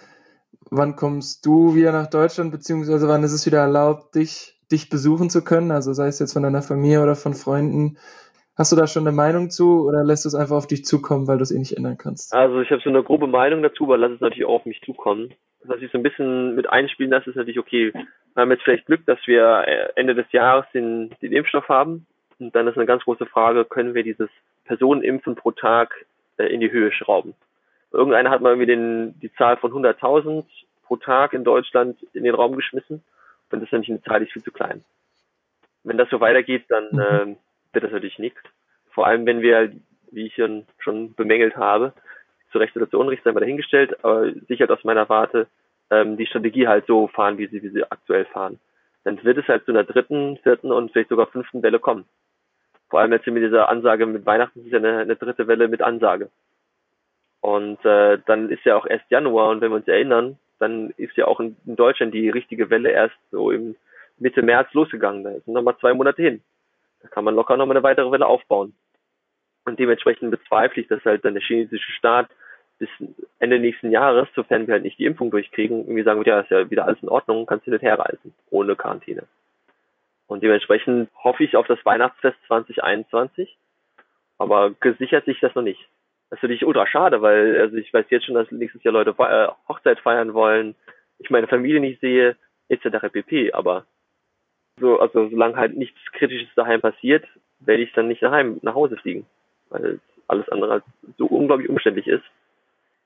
Speaker 1: wann kommst du wieder nach Deutschland, beziehungsweise wann ist es wieder erlaubt, dich, dich besuchen zu können? Also sei es jetzt von deiner Familie oder von Freunden. Hast du da schon eine Meinung zu oder lässt du es einfach auf dich zukommen, weil du es eh nicht ändern kannst?
Speaker 2: Also ich habe so eine grobe Meinung dazu, aber lass es natürlich auch auf mich zukommen. Was ich so ein bisschen mit einspielen lasse, ist natürlich okay. Wir haben jetzt vielleicht Glück, dass wir äh, Ende des Jahres den, den Impfstoff haben. Und dann ist eine ganz große Frage, können wir dieses Personenimpfen pro Tag äh, in die Höhe schrauben? Irgendeiner hat mal irgendwie den, die Zahl von 100.000 pro Tag in Deutschland in den Raum geschmissen. Und das ist nämlich eine Zahl, die ist viel zu klein. Wenn das so weitergeht, dann mhm. äh, wird das natürlich nichts. Vor allem, wenn wir, wie ich schon bemängelt habe, zu Recht oder zu Unrecht sei mal dahingestellt, aber sicher aus meiner Warte, ähm, die Strategie halt so fahren, wie sie, wie sie aktuell fahren. Dann wird es halt zu einer dritten, vierten und vielleicht sogar fünften Welle kommen. Vor allem jetzt mit dieser Ansage mit Weihnachten ist ja eine, eine dritte Welle mit Ansage. Und äh, dann ist ja auch erst Januar und wenn wir uns erinnern, dann ist ja auch in, in Deutschland die richtige Welle erst so im Mitte März losgegangen. Da sind nochmal zwei Monate hin. Da kann man locker nochmal eine weitere Welle aufbauen. Und dementsprechend bezweifle ich, dass halt dann der chinesische Staat bis Ende nächsten Jahres, sofern wir halt nicht die Impfung durchkriegen, irgendwie sagen wird, ja, ist ja wieder alles in Ordnung, kannst du nicht herreisen, ohne Quarantäne. Und dementsprechend hoffe ich auf das Weihnachtsfest 2021, aber gesichert sich das noch nicht. Das ist natürlich ultra schade, weil also ich weiß jetzt schon, dass nächstes Jahr Leute äh, Hochzeit feiern wollen, ich meine Familie nicht sehe, etc. pp. Aber so, also solange halt nichts Kritisches daheim passiert, werde ich dann nicht daheim nach Hause fliegen, weil alles andere halt so unglaublich umständlich ist.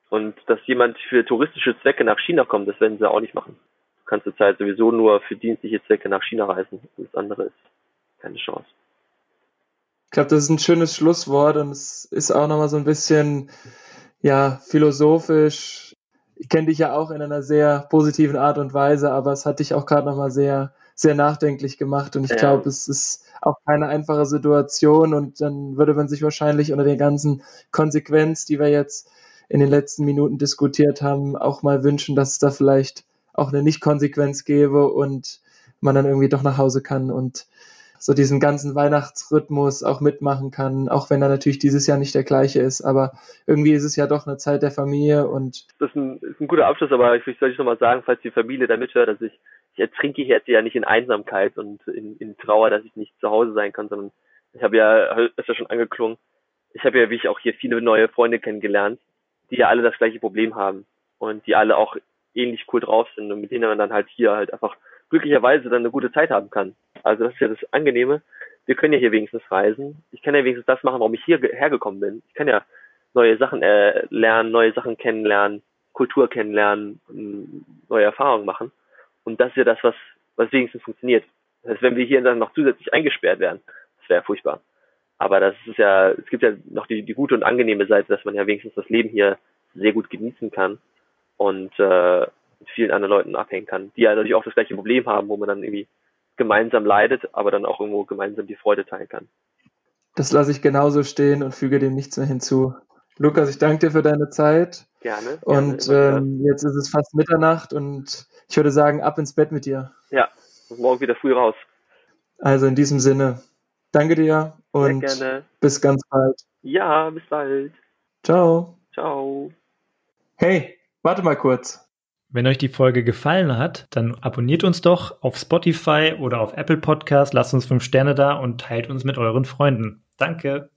Speaker 2: Und dass jemand für touristische Zwecke nach China kommt, das werden sie auch nicht machen. Du kannst zurzeit sowieso nur für dienstliche Zwecke nach China reisen. Alles andere ist keine Chance.
Speaker 1: Ich glaube, das ist ein schönes Schlusswort und es ist auch nochmal so ein bisschen, ja, philosophisch. Ich kenne dich ja auch in einer sehr positiven Art und Weise, aber es hat dich auch gerade nochmal sehr, sehr nachdenklich gemacht und ich ja. glaube, es ist auch keine einfache Situation und dann würde man sich wahrscheinlich unter den ganzen Konsequenzen, die wir jetzt in den letzten Minuten diskutiert haben, auch mal wünschen, dass es da vielleicht auch eine Nicht-Konsequenz gäbe und man dann irgendwie doch nach Hause kann und so diesen ganzen Weihnachtsrhythmus auch mitmachen kann, auch wenn er natürlich dieses Jahr nicht der gleiche ist, aber irgendwie ist es ja doch eine Zeit der Familie und.
Speaker 2: Das ist ein, ist ein guter Abschluss, aber ich ich nochmal sagen, falls die Familie da mithört, dass ich, ich ertrinke jetzt ja nicht in Einsamkeit und in, in Trauer, dass ich nicht zu Hause sein kann, sondern ich habe ja, ist ja schon angeklungen, ich habe ja, wie ich auch hier viele neue Freunde kennengelernt, die ja alle das gleiche Problem haben und die alle auch ähnlich cool drauf sind und mit denen man dann halt hier halt einfach glücklicherweise dann eine gute Zeit haben kann. Also das ist ja das Angenehme. Wir können ja hier wenigstens reisen. Ich kann ja wenigstens das machen, warum ich hier hergekommen bin. Ich kann ja neue Sachen äh, lernen, neue Sachen kennenlernen, Kultur kennenlernen, neue Erfahrungen machen. Und das ist ja das, was, was wenigstens funktioniert. Das heißt, wenn wir hier dann noch zusätzlich eingesperrt wären, das wäre furchtbar. Aber das ist ja, es gibt ja noch die, die gute und angenehme Seite, dass man ja wenigstens das Leben hier sehr gut genießen kann und äh, mit vielen anderen Leuten abhängen kann, die ja natürlich auch das gleiche Problem haben, wo man dann irgendwie gemeinsam leidet, aber dann auch irgendwo gemeinsam die Freude teilen kann.
Speaker 1: Das lasse ich genauso stehen und füge dem nichts mehr hinzu. Lukas, ich danke dir für deine Zeit.
Speaker 2: Gerne.
Speaker 1: Und gerne, ähm, jetzt ist es fast Mitternacht und ich würde sagen, ab ins Bett mit dir.
Speaker 2: Ja, morgen wieder früh raus.
Speaker 1: Also in diesem Sinne, danke dir und bis ganz bald.
Speaker 2: Ja, bis bald.
Speaker 1: Ciao.
Speaker 2: Ciao.
Speaker 1: Hey, warte mal kurz.
Speaker 3: Wenn euch die Folge gefallen hat, dann abonniert uns doch auf Spotify oder auf Apple Podcast, lasst uns fünf Sterne da und teilt uns mit euren Freunden. Danke.